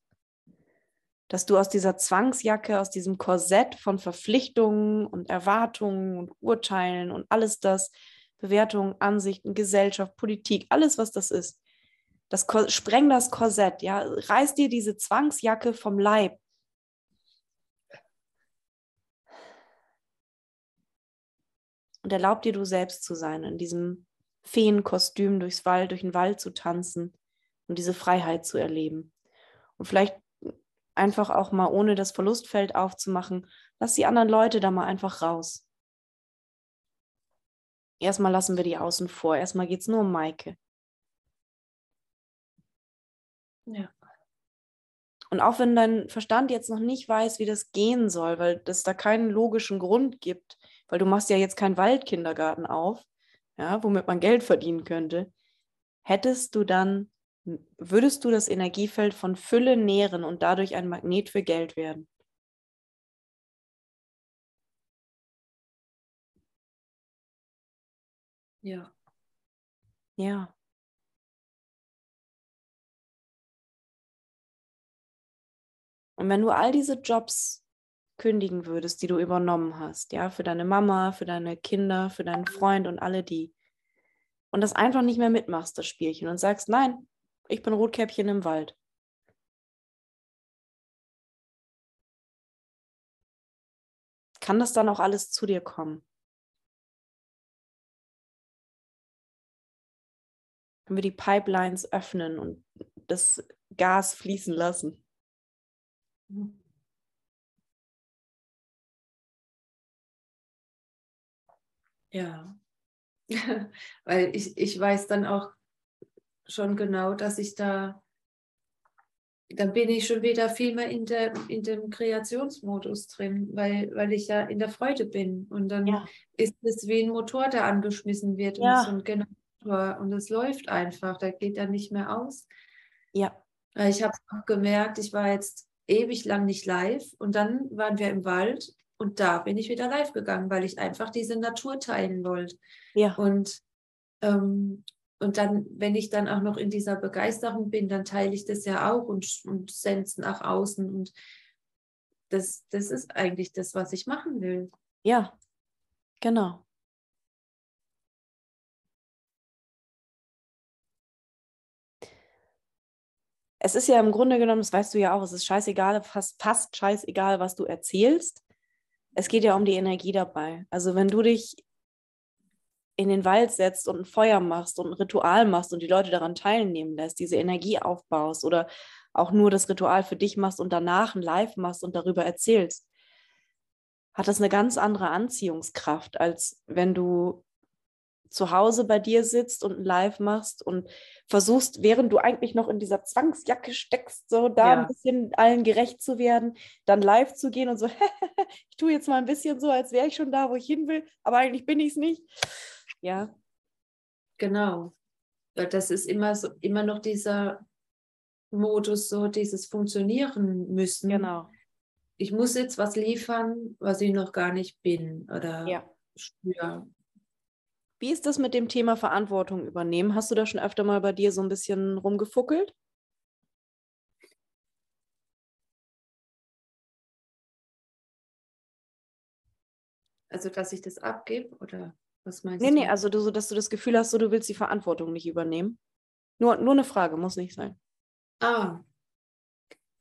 Dass du aus dieser Zwangsjacke, aus diesem Korsett von Verpflichtungen und Erwartungen und Urteilen und alles das, Bewertungen, Ansichten, Gesellschaft, Politik, alles, was das ist, das spreng das Korsett, ja, reiß dir diese Zwangsjacke vom Leib. Und erlaub dir, du selbst zu sein, in diesem Feenkostüm durchs Wald, durch den Wald zu tanzen und diese Freiheit zu erleben. Und vielleicht einfach auch mal ohne das Verlustfeld aufzumachen, lass die anderen Leute da mal einfach raus. Erstmal lassen wir die außen vor. Erstmal geht es nur um Maike. Ja. Und auch wenn dein Verstand jetzt noch nicht weiß, wie das gehen soll, weil es da keinen logischen Grund gibt, weil du machst ja jetzt keinen Waldkindergarten auf, ja, womit man Geld verdienen könnte, hättest du dann, würdest du das Energiefeld von Fülle nähren und dadurch ein Magnet für Geld werden. Ja. Ja. Und wenn du all diese Jobs kündigen würdest, die du übernommen hast, ja, für deine Mama, für deine Kinder, für deinen Freund und alle die, und das einfach nicht mehr mitmachst, das Spielchen, und sagst, nein, ich bin Rotkäppchen im Wald. Kann das dann auch alles zu dir kommen? Können wir die Pipelines öffnen und das Gas fließen lassen? Ja, *laughs* weil ich, ich weiß dann auch schon genau, dass ich da, dann bin ich schon wieder viel mehr in, der, in dem Kreationsmodus drin, weil, weil ich ja in der Freude bin. Und dann ja. ist es wie ein Motor, der angeschmissen wird ja. und so ein Generator und es läuft einfach, da geht er nicht mehr aus. Ja. Ich habe auch gemerkt, ich war jetzt ewig lang nicht live und dann waren wir im Wald und da bin ich wieder live gegangen, weil ich einfach diese Natur teilen wollte. Ja. Und, ähm, und dann, wenn ich dann auch noch in dieser Begeisterung bin, dann teile ich das ja auch und, und sende es nach außen. Und das, das ist eigentlich das, was ich machen will. Ja, genau. es ist ja im Grunde genommen, das weißt du ja auch, es ist scheißegal, fast, fast scheißegal, was du erzählst. Es geht ja um die Energie dabei. Also wenn du dich in den Wald setzt und ein Feuer machst und ein Ritual machst und die Leute daran teilnehmen lässt, diese Energie aufbaust oder auch nur das Ritual für dich machst und danach ein Live machst und darüber erzählst, hat das eine ganz andere Anziehungskraft, als wenn du zu Hause bei dir sitzt und Live machst und versuchst, während du eigentlich noch in dieser Zwangsjacke steckst, so da ja. ein bisschen allen gerecht zu werden, dann live zu gehen und so, *laughs* ich tue jetzt mal ein bisschen so, als wäre ich schon da, wo ich hin will, aber eigentlich bin ich es nicht. Ja. Genau. Das ist immer so, immer noch dieser Modus, so dieses Funktionieren müssen. Genau. Ich muss jetzt was liefern, was ich noch gar nicht bin oder ja. spüre. Wie ist das mit dem Thema Verantwortung übernehmen? Hast du da schon öfter mal bei dir so ein bisschen rumgefuckelt? Also, dass ich das abgebe oder was meinst nee, du? Nee, nee, also du, dass du das Gefühl hast, so, du willst die Verantwortung nicht übernehmen. Nur, nur eine Frage, muss nicht sein. Ah,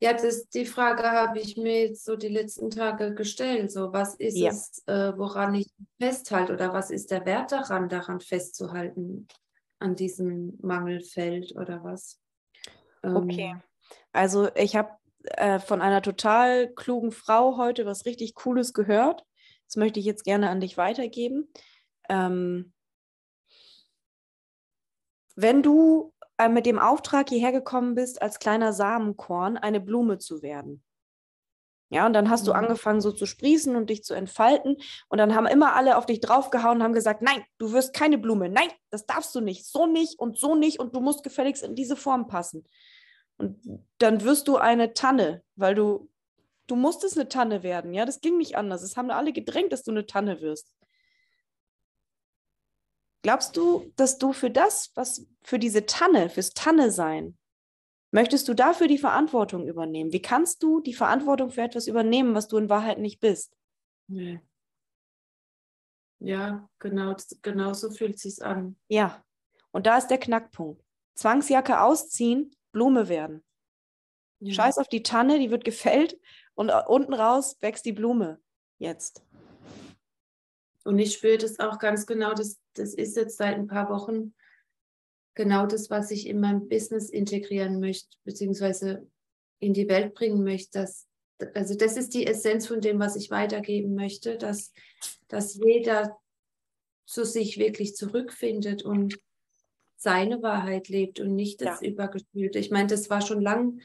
ja, das, die Frage habe ich mir jetzt so die letzten Tage gestellt. So, was ist ja. es, äh, woran ich festhalte oder was ist der Wert daran, daran festzuhalten, an diesem Mangelfeld oder was? Ähm, okay. Also ich habe äh, von einer total klugen Frau heute was richtig Cooles gehört. Das möchte ich jetzt gerne an dich weitergeben. Ähm, wenn du äh, mit dem Auftrag hierher gekommen bist, als kleiner Samenkorn eine Blume zu werden. Ja, und dann hast mhm. du angefangen so zu sprießen und dich zu entfalten. Und dann haben immer alle auf dich draufgehauen und haben gesagt, nein, du wirst keine Blume. Nein, das darfst du nicht. So nicht und so nicht. Und du musst gefälligst in diese Form passen. Und dann wirst du eine Tanne, weil du, du musstest eine Tanne werden. Ja, das ging nicht anders. Es haben alle gedrängt, dass du eine Tanne wirst. Glaubst du, dass du für das, was für diese Tanne, fürs Tanne sein, möchtest du dafür die Verantwortung übernehmen? Wie kannst du die Verantwortung für etwas übernehmen, was du in Wahrheit nicht bist? Nee. Ja, genau, genau so fühlt es sich an. Ja, und da ist der Knackpunkt. Zwangsjacke ausziehen, Blume werden. Ja. Scheiß auf die Tanne, die wird gefällt und unten raus wächst die Blume. Jetzt. Und ich spüre das auch ganz genau, das, das ist jetzt seit ein paar Wochen genau das, was ich in meinem Business integrieren möchte, beziehungsweise in die Welt bringen möchte. Dass, also das ist die Essenz von dem, was ich weitergeben möchte, dass, dass jeder zu sich wirklich zurückfindet und seine Wahrheit lebt und nicht das ja. Übergespülte. Ich meine, das war schon lang,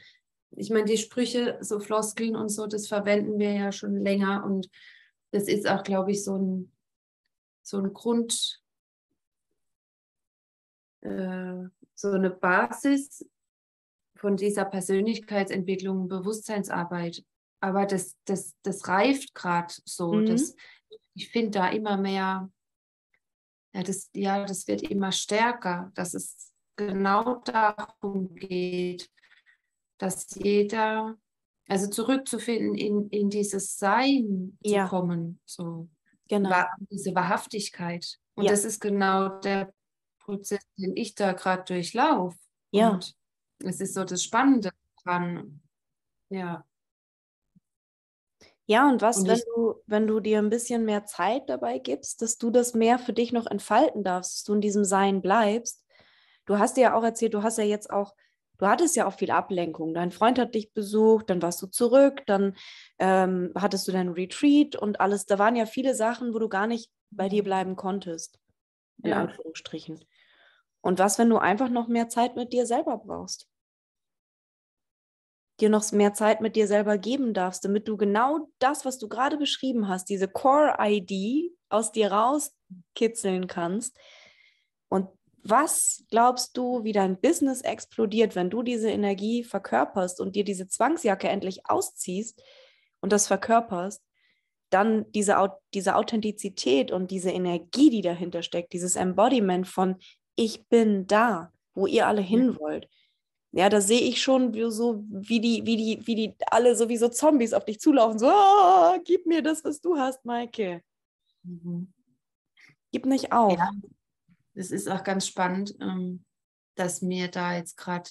ich meine, die Sprüche, so Floskeln und so, das verwenden wir ja schon länger und das ist auch, glaube ich, so ein, so ein Grund, äh, so eine Basis von dieser Persönlichkeitsentwicklung, Bewusstseinsarbeit. Aber das, das, das reift gerade so. Mhm. Das, ich finde da immer mehr, ja das, ja, das wird immer stärker, dass es genau darum geht, dass jeder, also zurückzufinden in, in dieses Sein ja. zu kommen. So. Genau. Diese Wahrhaftigkeit. Und ja. das ist genau der Prozess, den ich da gerade durchlaufe. Ja. Und es ist so das Spannende dran. Ja. Ja, und was, und wenn du, wenn du dir ein bisschen mehr Zeit dabei gibst, dass du das mehr für dich noch entfalten darfst, dass du in diesem Sein bleibst. Du hast dir ja auch erzählt, du hast ja jetzt auch du hattest ja auch viel Ablenkung. Dein Freund hat dich besucht, dann warst du zurück, dann ähm, hattest du deinen Retreat und alles. Da waren ja viele Sachen, wo du gar nicht bei dir bleiben konntest, in ja. Anführungsstrichen. Und was, wenn du einfach noch mehr Zeit mit dir selber brauchst? Dir noch mehr Zeit mit dir selber geben darfst, damit du genau das, was du gerade beschrieben hast, diese Core-ID aus dir rauskitzeln kannst und was glaubst du, wie dein Business explodiert, wenn du diese Energie verkörperst und dir diese Zwangsjacke endlich ausziehst und das verkörperst? Dann diese, diese Authentizität und diese Energie, die dahinter steckt, dieses Embodiment von ich bin da, wo ihr alle hin wollt. Ja, da sehe ich schon wie, so, wie die, wie die, wie die alle so wie so Zombies auf dich zulaufen. So, oh, gib mir das, was du hast, Maike. Mhm. Gib nicht auf. Ja das ist auch ganz spannend, ähm, dass mir da jetzt gerade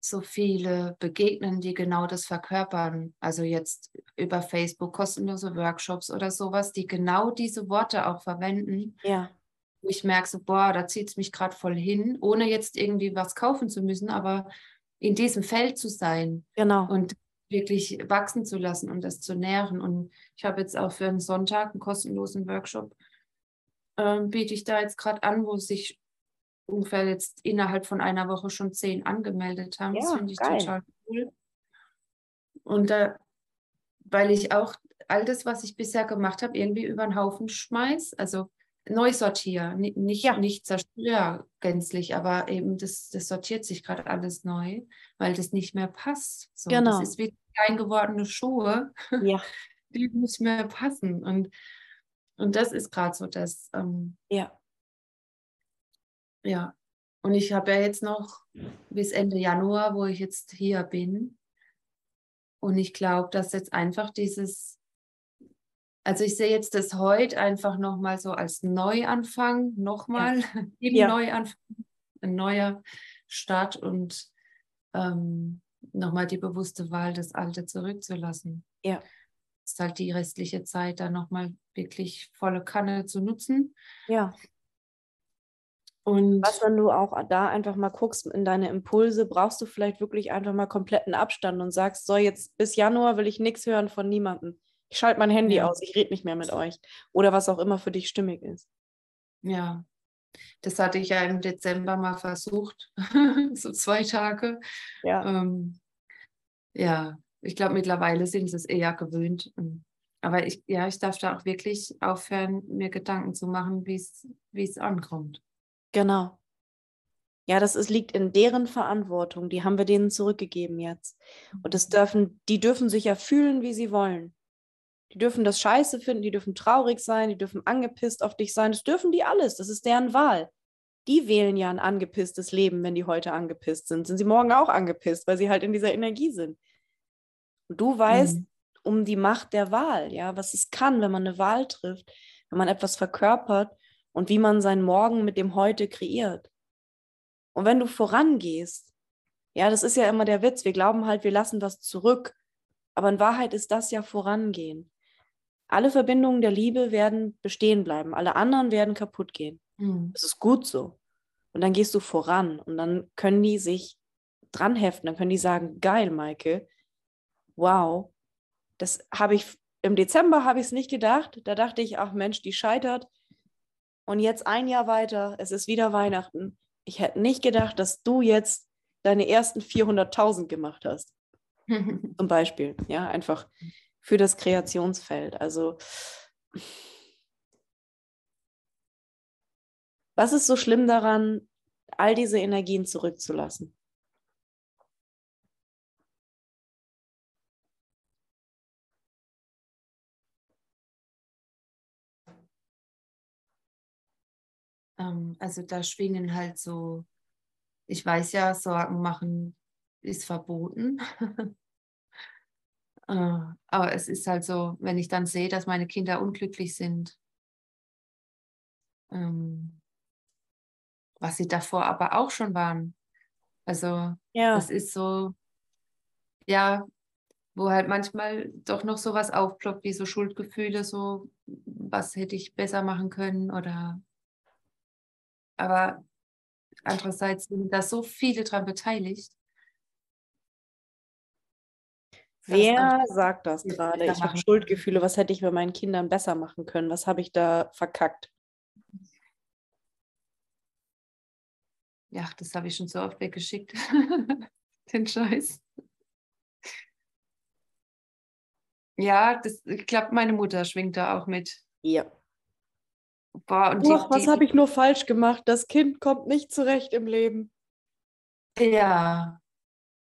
so viele begegnen, die genau das verkörpern. Also jetzt über Facebook kostenlose Workshops oder sowas, die genau diese Worte auch verwenden. Ja. Wo ich merke so, boah, da zieht es mich gerade voll hin, ohne jetzt irgendwie was kaufen zu müssen, aber in diesem Feld zu sein. Genau. Und wirklich wachsen zu lassen und das zu nähren. Und ich habe jetzt auch für einen Sonntag einen kostenlosen Workshop ähm, biete ich da jetzt gerade an, wo sich ungefähr jetzt innerhalb von einer Woche schon zehn angemeldet haben. Ja, das finde ich geil. total cool. Und da, weil ich auch all das, was ich bisher gemacht habe, irgendwie über den Haufen schmeiß, also neu sortiere, nicht, nicht, ja. nicht zerstöre gänzlich, aber eben das, das sortiert sich gerade alles neu, weil das nicht mehr passt. So, genau. Das ist wie klein gewordene Schuhe, ja. *laughs* die nicht mehr passen. Und und das ist gerade so das. Ähm, ja. Ja. Und ich habe ja jetzt noch bis Ende Januar, wo ich jetzt hier bin. Und ich glaube, dass jetzt einfach dieses, also ich sehe jetzt das heute einfach nochmal so als Neuanfang, nochmal, ja. eben *laughs* ja. Neuanfang, ein neuer Start und ähm, nochmal die bewusste Wahl, das Alte zurückzulassen. Ja ist halt die restliche Zeit dann nochmal wirklich volle Kanne zu nutzen. Ja. Und was, wenn du auch da einfach mal guckst in deine Impulse, brauchst du vielleicht wirklich einfach mal kompletten Abstand und sagst, so jetzt bis Januar will ich nichts hören von niemandem. Ich schalte mein Handy ja. aus, ich rede nicht mehr mit euch. Oder was auch immer für dich stimmig ist. Ja, das hatte ich ja im Dezember mal versucht, *laughs* so zwei Tage. Ja. Ähm, ja, ich glaube, mittlerweile sind sie es eher gewöhnt. Aber ich, ja, ich darf da auch wirklich aufhören, mir Gedanken zu machen, wie es ankommt. Genau. Ja, das ist, liegt in deren Verantwortung. Die haben wir denen zurückgegeben jetzt. Und das dürfen, die dürfen sich ja fühlen, wie sie wollen. Die dürfen das scheiße finden, die dürfen traurig sein, die dürfen angepisst auf dich sein. Das dürfen die alles. Das ist deren Wahl. Die wählen ja ein angepisstes Leben, wenn die heute angepisst sind. Sind sie morgen auch angepisst, weil sie halt in dieser Energie sind. Und du weißt mhm. um die Macht der Wahl, ja, was es kann, wenn man eine Wahl trifft, wenn man etwas verkörpert und wie man sein Morgen mit dem Heute kreiert. Und wenn du vorangehst, ja, das ist ja immer der Witz, wir glauben halt, wir lassen was zurück, aber in Wahrheit ist das ja Vorangehen. Alle Verbindungen der Liebe werden bestehen bleiben, alle anderen werden kaputt gehen. Mhm. Das ist gut so. Und dann gehst du voran und dann können die sich dran heften, dann können die sagen, geil, Maike, wow, das habe ich im Dezember habe ich es nicht gedacht. Da dachte ich, ach Mensch, die scheitert. Und jetzt ein Jahr weiter, es ist wieder Weihnachten. Ich hätte nicht gedacht, dass du jetzt deine ersten 400.000 gemacht hast. *laughs* Zum Beispiel, ja, einfach für das Kreationsfeld. Also, was ist so schlimm daran, all diese Energien zurückzulassen? Ähm, also da schwingen halt so, ich weiß ja, Sorgen machen ist verboten. *laughs* äh, aber es ist halt so, wenn ich dann sehe, dass meine Kinder unglücklich sind, ähm, was sie davor aber auch schon waren. Also ja. das ist so, ja, wo halt manchmal doch noch sowas aufploppt, wie so Schuldgefühle, so was hätte ich besser machen können oder aber andererseits sind da so viele dran beteiligt. Wer sagt das gerade? Ich habe Schuldgefühle. Was hätte ich bei meinen Kindern besser machen können? Was habe ich da verkackt? Ja, das habe ich schon so oft weggeschickt. *laughs* Den Scheiß. Ja, das, ich glaube, meine Mutter schwingt da auch mit. Ja. Boah, und Ach, die, was habe ich nur falsch gemacht? Das Kind kommt nicht zurecht im Leben. Ja.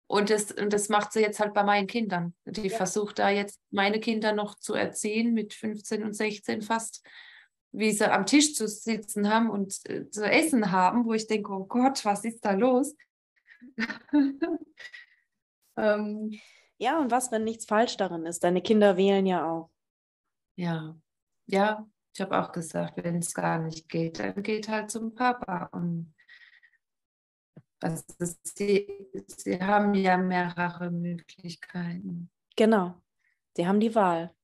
Und das, und das macht sie jetzt halt bei meinen Kindern. Die ja. versucht da jetzt meine Kinder noch zu erziehen, mit 15 und 16 fast, wie sie am Tisch zu sitzen haben und äh, zu essen haben, wo ich denke, oh Gott, was ist da los? *laughs* ähm, ja, und was, wenn nichts falsch darin ist? Deine Kinder wählen ja auch. Ja, ja, ich habe auch gesagt, wenn es gar nicht geht, dann geht halt zum Papa. Und also sie, sie haben ja mehrere Möglichkeiten. Genau, sie haben die Wahl.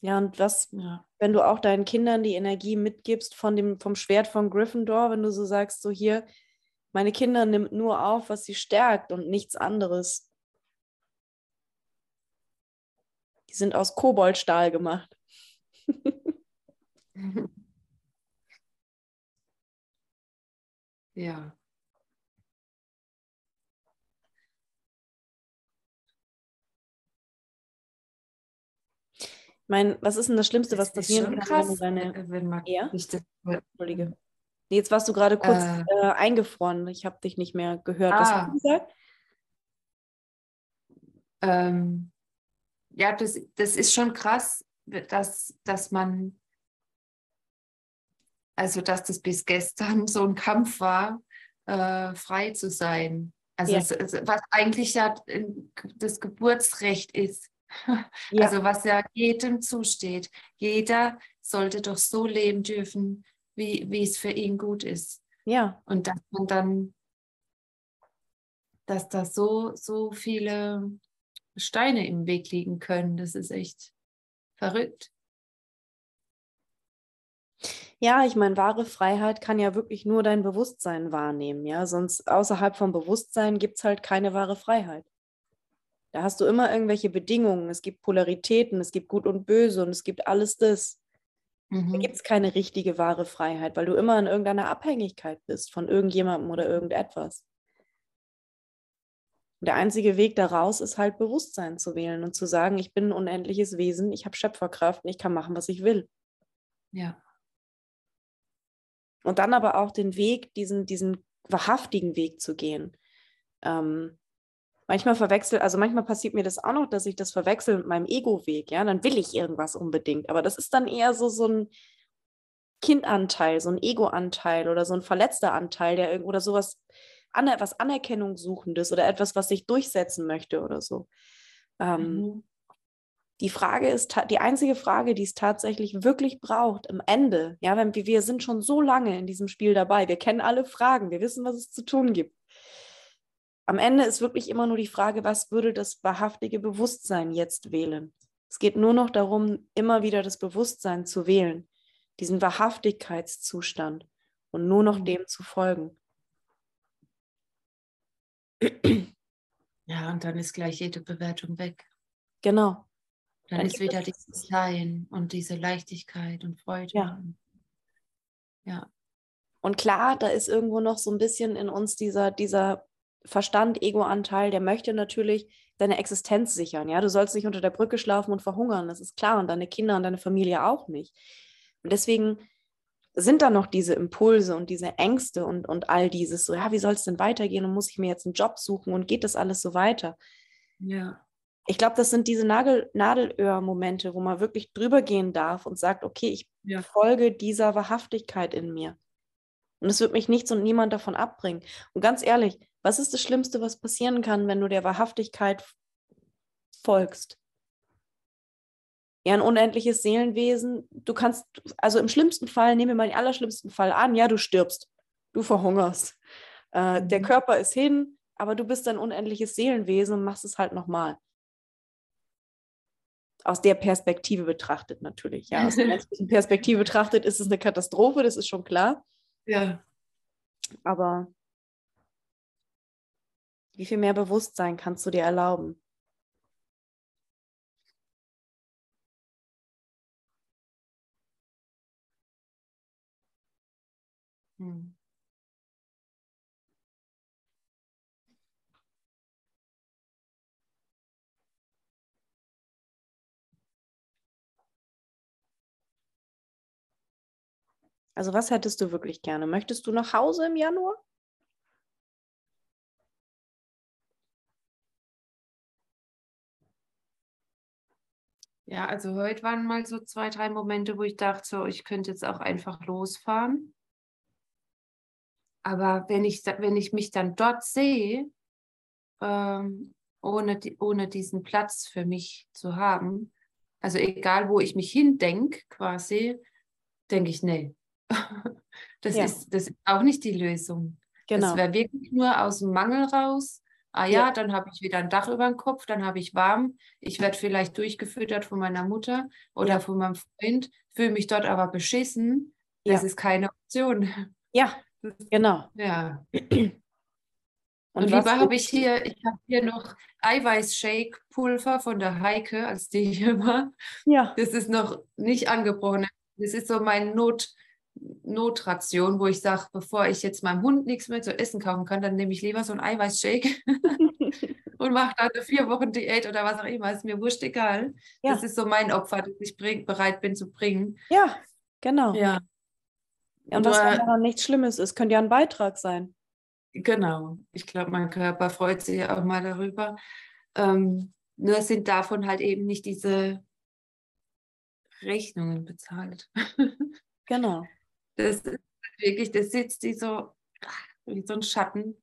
Ja, und was, ja. wenn du auch deinen Kindern die Energie mitgibst von dem, vom Schwert von Gryffindor, wenn du so sagst, so hier, meine Kinder nimmt nur auf, was sie stärkt und nichts anderes. Die sind aus Koboldstahl gemacht. *laughs* ja. Ich meine, was ist denn das Schlimmste, was passieren kann, wenn deine... Äh, wenn man ja? Entschuldige. Nee, jetzt warst du gerade kurz äh, äh, eingefroren. Ich habe dich nicht mehr gehört. Ah, was hast du gesagt? Ähm, ja, das, das ist schon krass, dass, dass man, also dass das bis gestern *laughs* so ein Kampf war, äh, frei zu sein. Also ja. es, was eigentlich ja das Geburtsrecht ist. *laughs* Ja. Also was ja jedem zusteht. Jeder sollte doch so leben dürfen, wie, wie es für ihn gut ist. Ja. Und dass man dann, dass da so, so viele Steine im Weg liegen können. Das ist echt verrückt. Ja, ich meine, wahre Freiheit kann ja wirklich nur dein Bewusstsein wahrnehmen, ja. Sonst außerhalb vom Bewusstsein gibt es halt keine wahre Freiheit. Da hast du immer irgendwelche Bedingungen, es gibt Polaritäten, es gibt Gut und Böse und es gibt alles das. Mhm. Da gibt es keine richtige wahre Freiheit, weil du immer in irgendeiner Abhängigkeit bist von irgendjemandem oder irgendetwas. Und der einzige Weg daraus ist halt Bewusstsein zu wählen und zu sagen, ich bin ein unendliches Wesen, ich habe Schöpferkraft und ich kann machen, was ich will. Ja. Und dann aber auch den Weg, diesen, diesen wahrhaftigen Weg zu gehen. Ähm, Manchmal verwechsel, also manchmal passiert mir das auch noch, dass ich das verwechsel mit meinem Ego-Weg, ja, dann will ich irgendwas unbedingt, aber das ist dann eher so, so ein Kindanteil, so ein Ego-Anteil oder so ein verletzter Anteil, der oder sowas, aner was Anerkennung suchendes oder etwas, was sich durchsetzen möchte oder so. Ähm, mhm. Die Frage ist, die einzige Frage, die es tatsächlich wirklich braucht am Ende, ja, wenn wir, wir sind schon so lange in diesem Spiel dabei, wir kennen alle Fragen, wir wissen, was es zu tun gibt am Ende ist wirklich immer nur die Frage, was würde das wahrhaftige Bewusstsein jetzt wählen? Es geht nur noch darum, immer wieder das Bewusstsein zu wählen, diesen Wahrhaftigkeitszustand und nur noch dem zu folgen. Ja, und dann ist gleich jede Bewertung weg. Genau. Dann, dann ist wieder dieses Sein und diese Leichtigkeit und Freude. Ja. ja. Und klar, da ist irgendwo noch so ein bisschen in uns dieser, dieser Verstand, Ego-Anteil, der möchte natürlich deine Existenz sichern. Ja, du sollst nicht unter der Brücke schlafen und verhungern, das ist klar, und deine Kinder und deine Familie auch nicht. Und deswegen sind da noch diese Impulse und diese Ängste und, und all dieses so, ja, wie soll es denn weitergehen und muss ich mir jetzt einen Job suchen und geht das alles so weiter? Ja. Ich glaube, das sind diese Nagel Nadelöhr-Momente, wo man wirklich drüber gehen darf und sagt, okay, ich ja. folge dieser Wahrhaftigkeit in mir. Und es wird mich nichts und niemand davon abbringen. Und ganz ehrlich, was ist das Schlimmste, was passieren kann, wenn du der Wahrhaftigkeit folgst? Ja, ein unendliches Seelenwesen. Du kannst, also im schlimmsten Fall, nehmen wir mal den allerschlimmsten Fall an, ja, du stirbst, du verhungerst. Äh, der mhm. Körper ist hin, aber du bist ein unendliches Seelenwesen und machst es halt nochmal. Aus der Perspektive betrachtet natürlich. Ja, aus der *laughs* menschlichen Perspektive betrachtet ist es eine Katastrophe, das ist schon klar. Ja. Aber wie viel mehr Bewusstsein kannst du dir erlauben? Hm. Also was hättest du wirklich gerne? Möchtest du nach Hause im Januar? Ja, also heute waren mal so zwei, drei Momente, wo ich dachte, so, ich könnte jetzt auch einfach losfahren. Aber wenn ich, wenn ich mich dann dort sehe, ähm, ohne, ohne diesen Platz für mich zu haben, also egal, wo ich mich hindenke, quasi, denke ich, nee, *laughs* das, ja. ist, das ist auch nicht die Lösung. Genau. Das wäre wirklich nur aus dem Mangel raus Ah ja, ja. dann habe ich wieder ein Dach über dem Kopf, dann habe ich warm. Ich werde vielleicht durchgefüttert von meiner Mutter oder ja. von meinem Freund, fühle mich dort aber beschissen. Das ist keine Option. Ja, genau. Ja. Und, Und lieber habe ich hier, ich habe hier noch Eiweiß-Shake-Pulver von der Heike, als die hier *laughs* war. Ja. Das ist noch nicht angebrochen. Das ist so mein Not, Notration, wo ich sage, bevor ich jetzt meinem Hund nichts mehr zu essen kaufen kann, dann nehme ich lieber so einen Eiweißshake *laughs* und mache dann eine vier Wochen Diät oder was auch immer. Ist mir wurscht egal. Ja. Das ist so mein Opfer, das ich bereit bin zu bringen. Ja, genau. Ja. Und, und was daran nichts Schlimmes ist, könnte ja ein Beitrag sein. Genau. Ich glaube, mein Körper freut sich auch mal darüber. Ähm, nur sind davon halt eben nicht diese Rechnungen bezahlt. *laughs* Genau. Das ist wirklich, das sitzt die so wie so ein Schatten.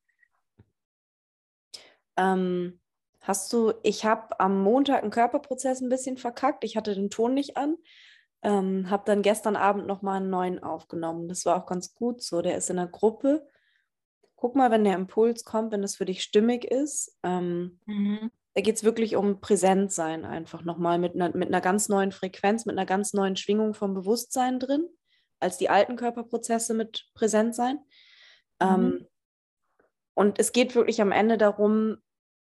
Ähm, hast du, ich habe am Montag einen Körperprozess ein bisschen verkackt. Ich hatte den Ton nicht an. Ähm, habe dann gestern Abend nochmal einen neuen aufgenommen. Das war auch ganz gut so. Der ist in der Gruppe. Guck mal, wenn der Impuls kommt, wenn es für dich stimmig ist. Ähm, mhm. Da geht es wirklich um Präsentsein einfach nochmal mit einer, mit einer ganz neuen Frequenz, mit einer ganz neuen Schwingung vom Bewusstsein drin als die alten Körperprozesse mit präsent sein. Mhm. Ähm, und es geht wirklich am Ende darum,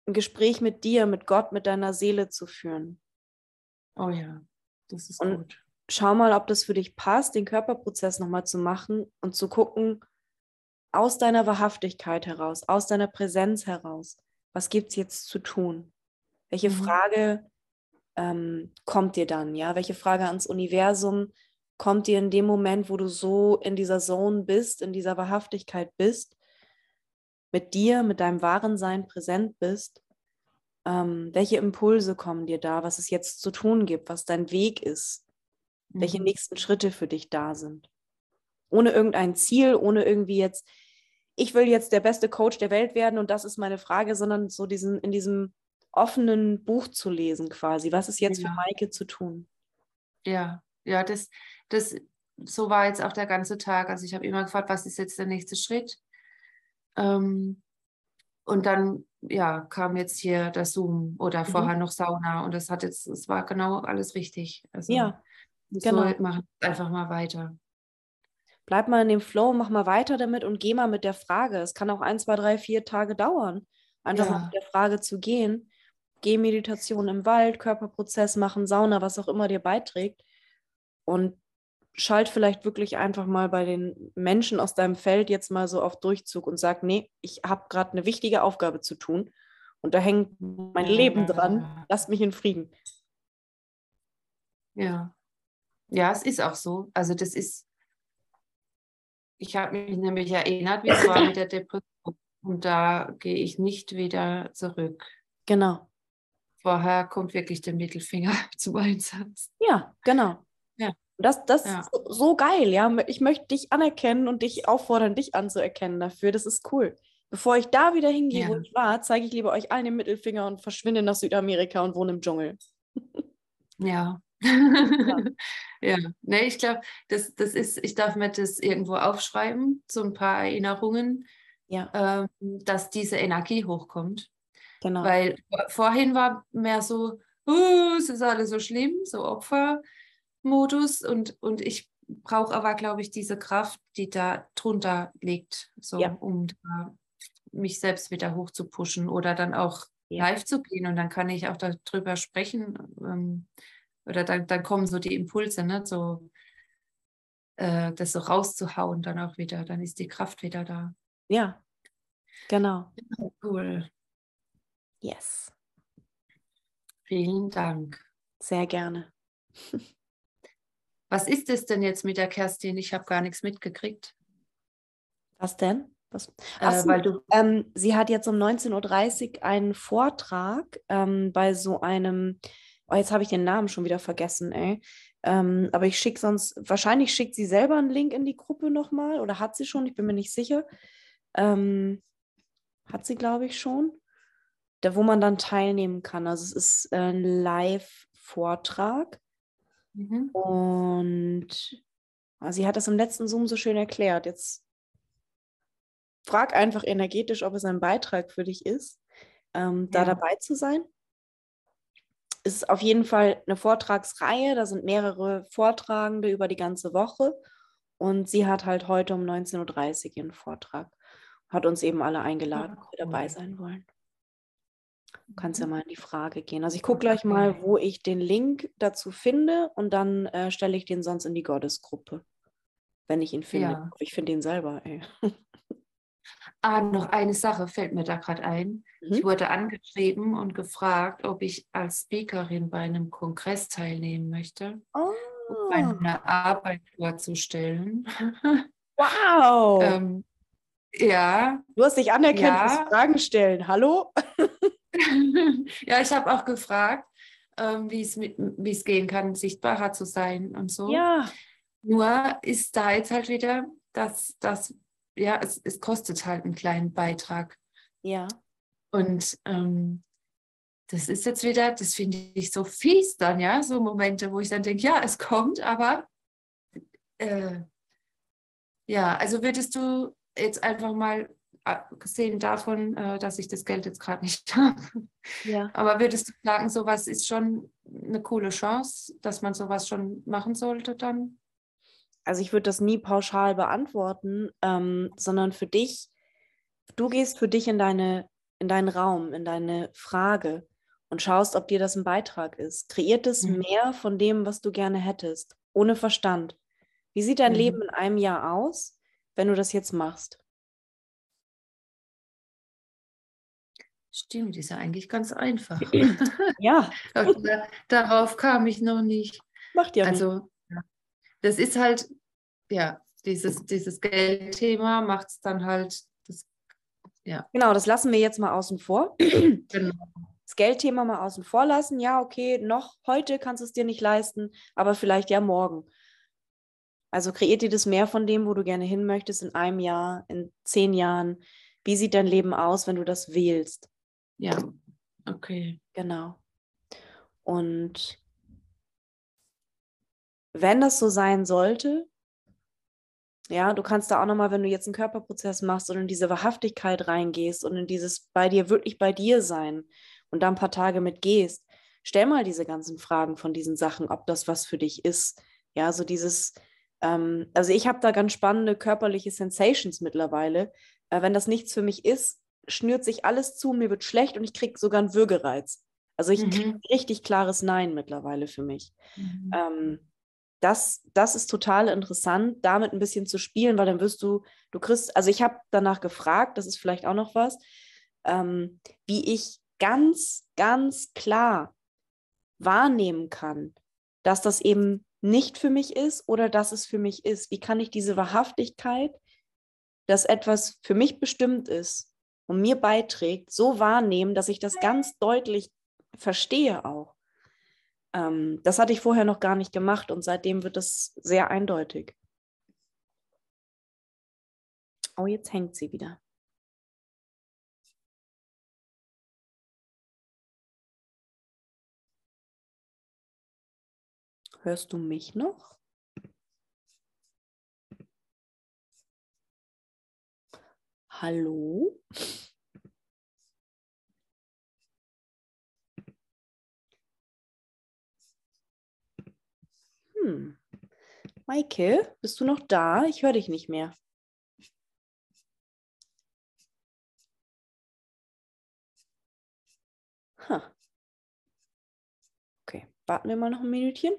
ein Gespräch mit dir, mit Gott, mit deiner Seele zu führen. Oh ja, das ist und gut. Schau mal, ob das für dich passt, den Körperprozess nochmal zu machen und zu gucken, aus deiner Wahrhaftigkeit heraus, aus deiner Präsenz heraus, was gibt es jetzt zu tun? Welche mhm. Frage ähm, kommt dir dann? Ja, welche Frage ans Universum kommt dir in dem Moment, wo du so in dieser Zone bist, in dieser Wahrhaftigkeit bist, mit dir, mit deinem wahren Sein präsent bist, Ähm, welche Impulse kommen dir da, was es jetzt zu tun gibt, was dein Weg ist, mhm. welche nächsten Schritte für dich da sind. Ohne irgendein Ziel, ohne irgendwie jetzt, ich will jetzt der beste Coach der Welt werden und das ist meine Frage, sondern so diesen, in diesem offenen Buch zu lesen quasi. Was ist jetzt ja. für Maike zu tun? Ja, ja, das, das, so war jetzt auch der ganze Tag. Also ich habe immer gefragt, was ist jetzt der nächste Schritt? Ähm, und dann, ja, kam jetzt hier der Zoom oder mhm. vorher noch Sauna und das hat jetzt, es war genau alles richtig. Also, ja, genau. So machen einfach mal weiter. Bleib mal in dem Flow, mach mal weiter damit und geh mal mit der Frage. Es kann auch ein, zwei, drei, vier Tage dauern, einfach ja. mal mit der Frage zu gehen. Geh Meditation im Wald, Körperprozess machen, Sauna, was auch immer dir beiträgt. Und schalt vielleicht wirklich einfach mal bei den Menschen aus deinem Feld jetzt mal so auf Durchzug und sag, nee, ich habe gerade eine wichtige Aufgabe zu tun und da hängt mein Leben dran. Lasst mich in Frieden. Ja. Ja, es ist auch so. Also das ist, ich habe mich nämlich erinnert, wie es war mit der *laughs* Depression und da gehe ich nicht wieder zurück. Genau. Vorher kommt wirklich der Mittelfinger *laughs* zum Einsatz. Ja, genau. Ja. Das, das ja. ist so, geil, ja. Ich möchte dich anerkennen und dich auffordern, dich anzuerkennen dafür. Das ist cool. Bevor ich da wieder hingehe, ja. wo ich war, zeige ich lieber euch allen den Mittelfinger und verschwinde nach Südamerika und wohne im Dschungel. *laughs* Ja. *laughs* ja. ja. Nee, ich glaube, das, das ist, ich darf mir das irgendwo aufschreiben, so ein paar Erinnerungen, ja. ähm, dass diese Energie hochkommt. Genau. Weil vorhin war mehr so, uh, es ist alles so schlimm, so Opfer. Modus und, und ich brauche aber, glaube ich, diese Kraft, die da drunter liegt, so ja. um mich selbst wieder hoch zu pushen oder dann auch ja. live zu gehen und dann kann ich auch darüber sprechen ähm, oder dann, dann kommen so die Impulse, ne, so äh, das so rauszuhauen dann auch wieder, dann ist die Kraft wieder da. Ja, genau. Cool. Yes. Vielen Dank. Sehr gerne. Was ist es denn jetzt mit der Kerstin? Ich habe gar nichts mitgekriegt. Was denn? Was? Ach, äh, weil du ähm, sie hat jetzt um 19.30 Uhr einen Vortrag ähm, bei so einem, oh, jetzt habe ich den Namen schon wieder vergessen, ey. Ähm, aber ich schicke sonst, wahrscheinlich schickt sie selber einen Link in die Gruppe nochmal oder hat sie schon, ich bin mir nicht sicher. Ähm, hat sie, glaube ich, schon. Da, wo man dann teilnehmen kann. Also es ist ein Live-Vortrag. Mhm. Und ah, sie hat das im letzten Zoom so schön erklärt. Jetzt frag einfach energetisch, ob es ein Beitrag für dich ist, ähm, ja. da dabei zu sein. Es ist auf jeden Fall eine Vortragsreihe, da sind mehrere Vortragende über die ganze Woche. Und sie hat halt heute um 19.30 Uhr ihren Vortrag. Hat uns eben alle eingeladen, oh, cool. die dabei sein wollen. Du kannst ja mhm. mal in die Frage gehen. Also ich gucke gleich mal, wo ich den Link dazu finde und dann äh, stelle ich den sonst in die Gottesgruppe, wenn ich ihn finde. Ja. Ich finde ihn selber, ey. *laughs* Ah, noch eine Sache fällt mir da gerade ein. Mhm. Ich wurde angeschrieben und gefragt, ob ich als Speakerin bei einem Kongress teilnehmen möchte, oh. um meine Arbeit vorzustellen. *laughs* Wow! ähm, ja. Du hast dich anerkannt, ja. Fragen stellen. Hallo? *laughs* ja, ich habe auch gefragt, ähm, wie es gehen kann, sichtbarer zu sein und so. Ja. Nur ist da jetzt halt wieder, dass das, ja, es, es kostet halt einen kleinen Beitrag. Ja. Und ähm, das ist jetzt wieder, das finde ich so fies dann, ja, so Momente, wo ich dann denke, ja, es kommt, aber äh, ja, also würdest du jetzt einfach mal abgesehen davon, äh, dass ich das Geld jetzt gerade nicht *laughs* habe. Ja. Aber würdest du sagen, sowas ist schon eine coole Chance, dass man sowas schon machen sollte dann? Also ich würde das nie pauschal beantworten, ähm, sondern für dich, du gehst für dich in, deine, in deinen Raum, in deine Frage und schaust, ob dir das ein Beitrag ist. Kreiert es mhm. mehr von dem, was du gerne hättest, ohne Verstand. Wie sieht dein mhm. Leben in einem Jahr aus, wenn du das jetzt machst? Stimmt, ist ja eigentlich ganz einfach. Ja. *laughs* darauf kam ich noch nicht. Macht ja Also, ja. Das ist halt, ja, dieses, dieses Geldthema macht es dann halt, das, ja. Genau, das lassen wir jetzt mal außen vor. Genau. Es Geldthema mal außen vor lassen. Ja, okay, noch heute kannst du es dir nicht leisten, aber vielleicht ja morgen. Also kreiert dir das mehr von dem, wo du gerne hin möchtest, in einem Jahr, in zehn Jahren. Wie sieht dein Leben aus, wenn du das wählst? Ja, okay. Genau. Und wenn das so sein sollte, ja, du kannst da auch nochmal, wenn du jetzt einen Körperprozess machst und in diese Wahrhaftigkeit reingehst und in dieses bei dir wirklich bei dir sein und da ein paar Tage mit gehst, stell mal diese ganzen Fragen von diesen Sachen, ob das was für dich ist. Ja, so dieses, ähm, also ich habe da ganz spannende körperliche Sensations mittlerweile. Äh, wenn das nichts für mich ist, schnürt sich alles zu, mir wird schlecht und ich kriege sogar einen Würgereiz. Also ich mhm. kriege richtig klares Nein mittlerweile für mich. Mhm. Ähm, das, das ist total interessant, damit ein bisschen zu spielen, weil dann wirst du, du kriegst, also ich habe danach gefragt, das ist vielleicht auch noch was, ähm, wie ich ganz, ganz klar wahrnehmen kann, dass das eben nicht für mich ist oder dass es für mich ist. Wie kann ich diese Wahrhaftigkeit, dass etwas für mich bestimmt ist und mir beiträgt, so wahrnehmen, dass ich das ganz deutlich verstehe auch. Ähm, das hatte ich vorher noch gar nicht gemacht und seitdem wird es sehr eindeutig. Oh, jetzt hängt sie wieder. Hörst du mich noch? Hallo? Hm. Maike, bist du noch da? Ich höre dich nicht mehr. Huh. Okay, warten wir mal noch ein Minütchen.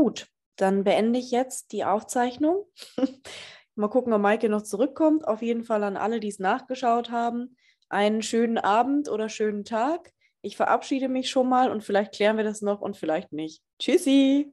Gut, dann beende ich jetzt die Aufzeichnung. *laughs* Mal gucken, ob Maike noch zurückkommt. Auf jeden Fall an alle, die es nachgeschaut haben. Einen schönen Abend oder schönen Tag. Ich verabschiede mich schon mal und vielleicht klären wir das noch und vielleicht nicht. Tschüssi!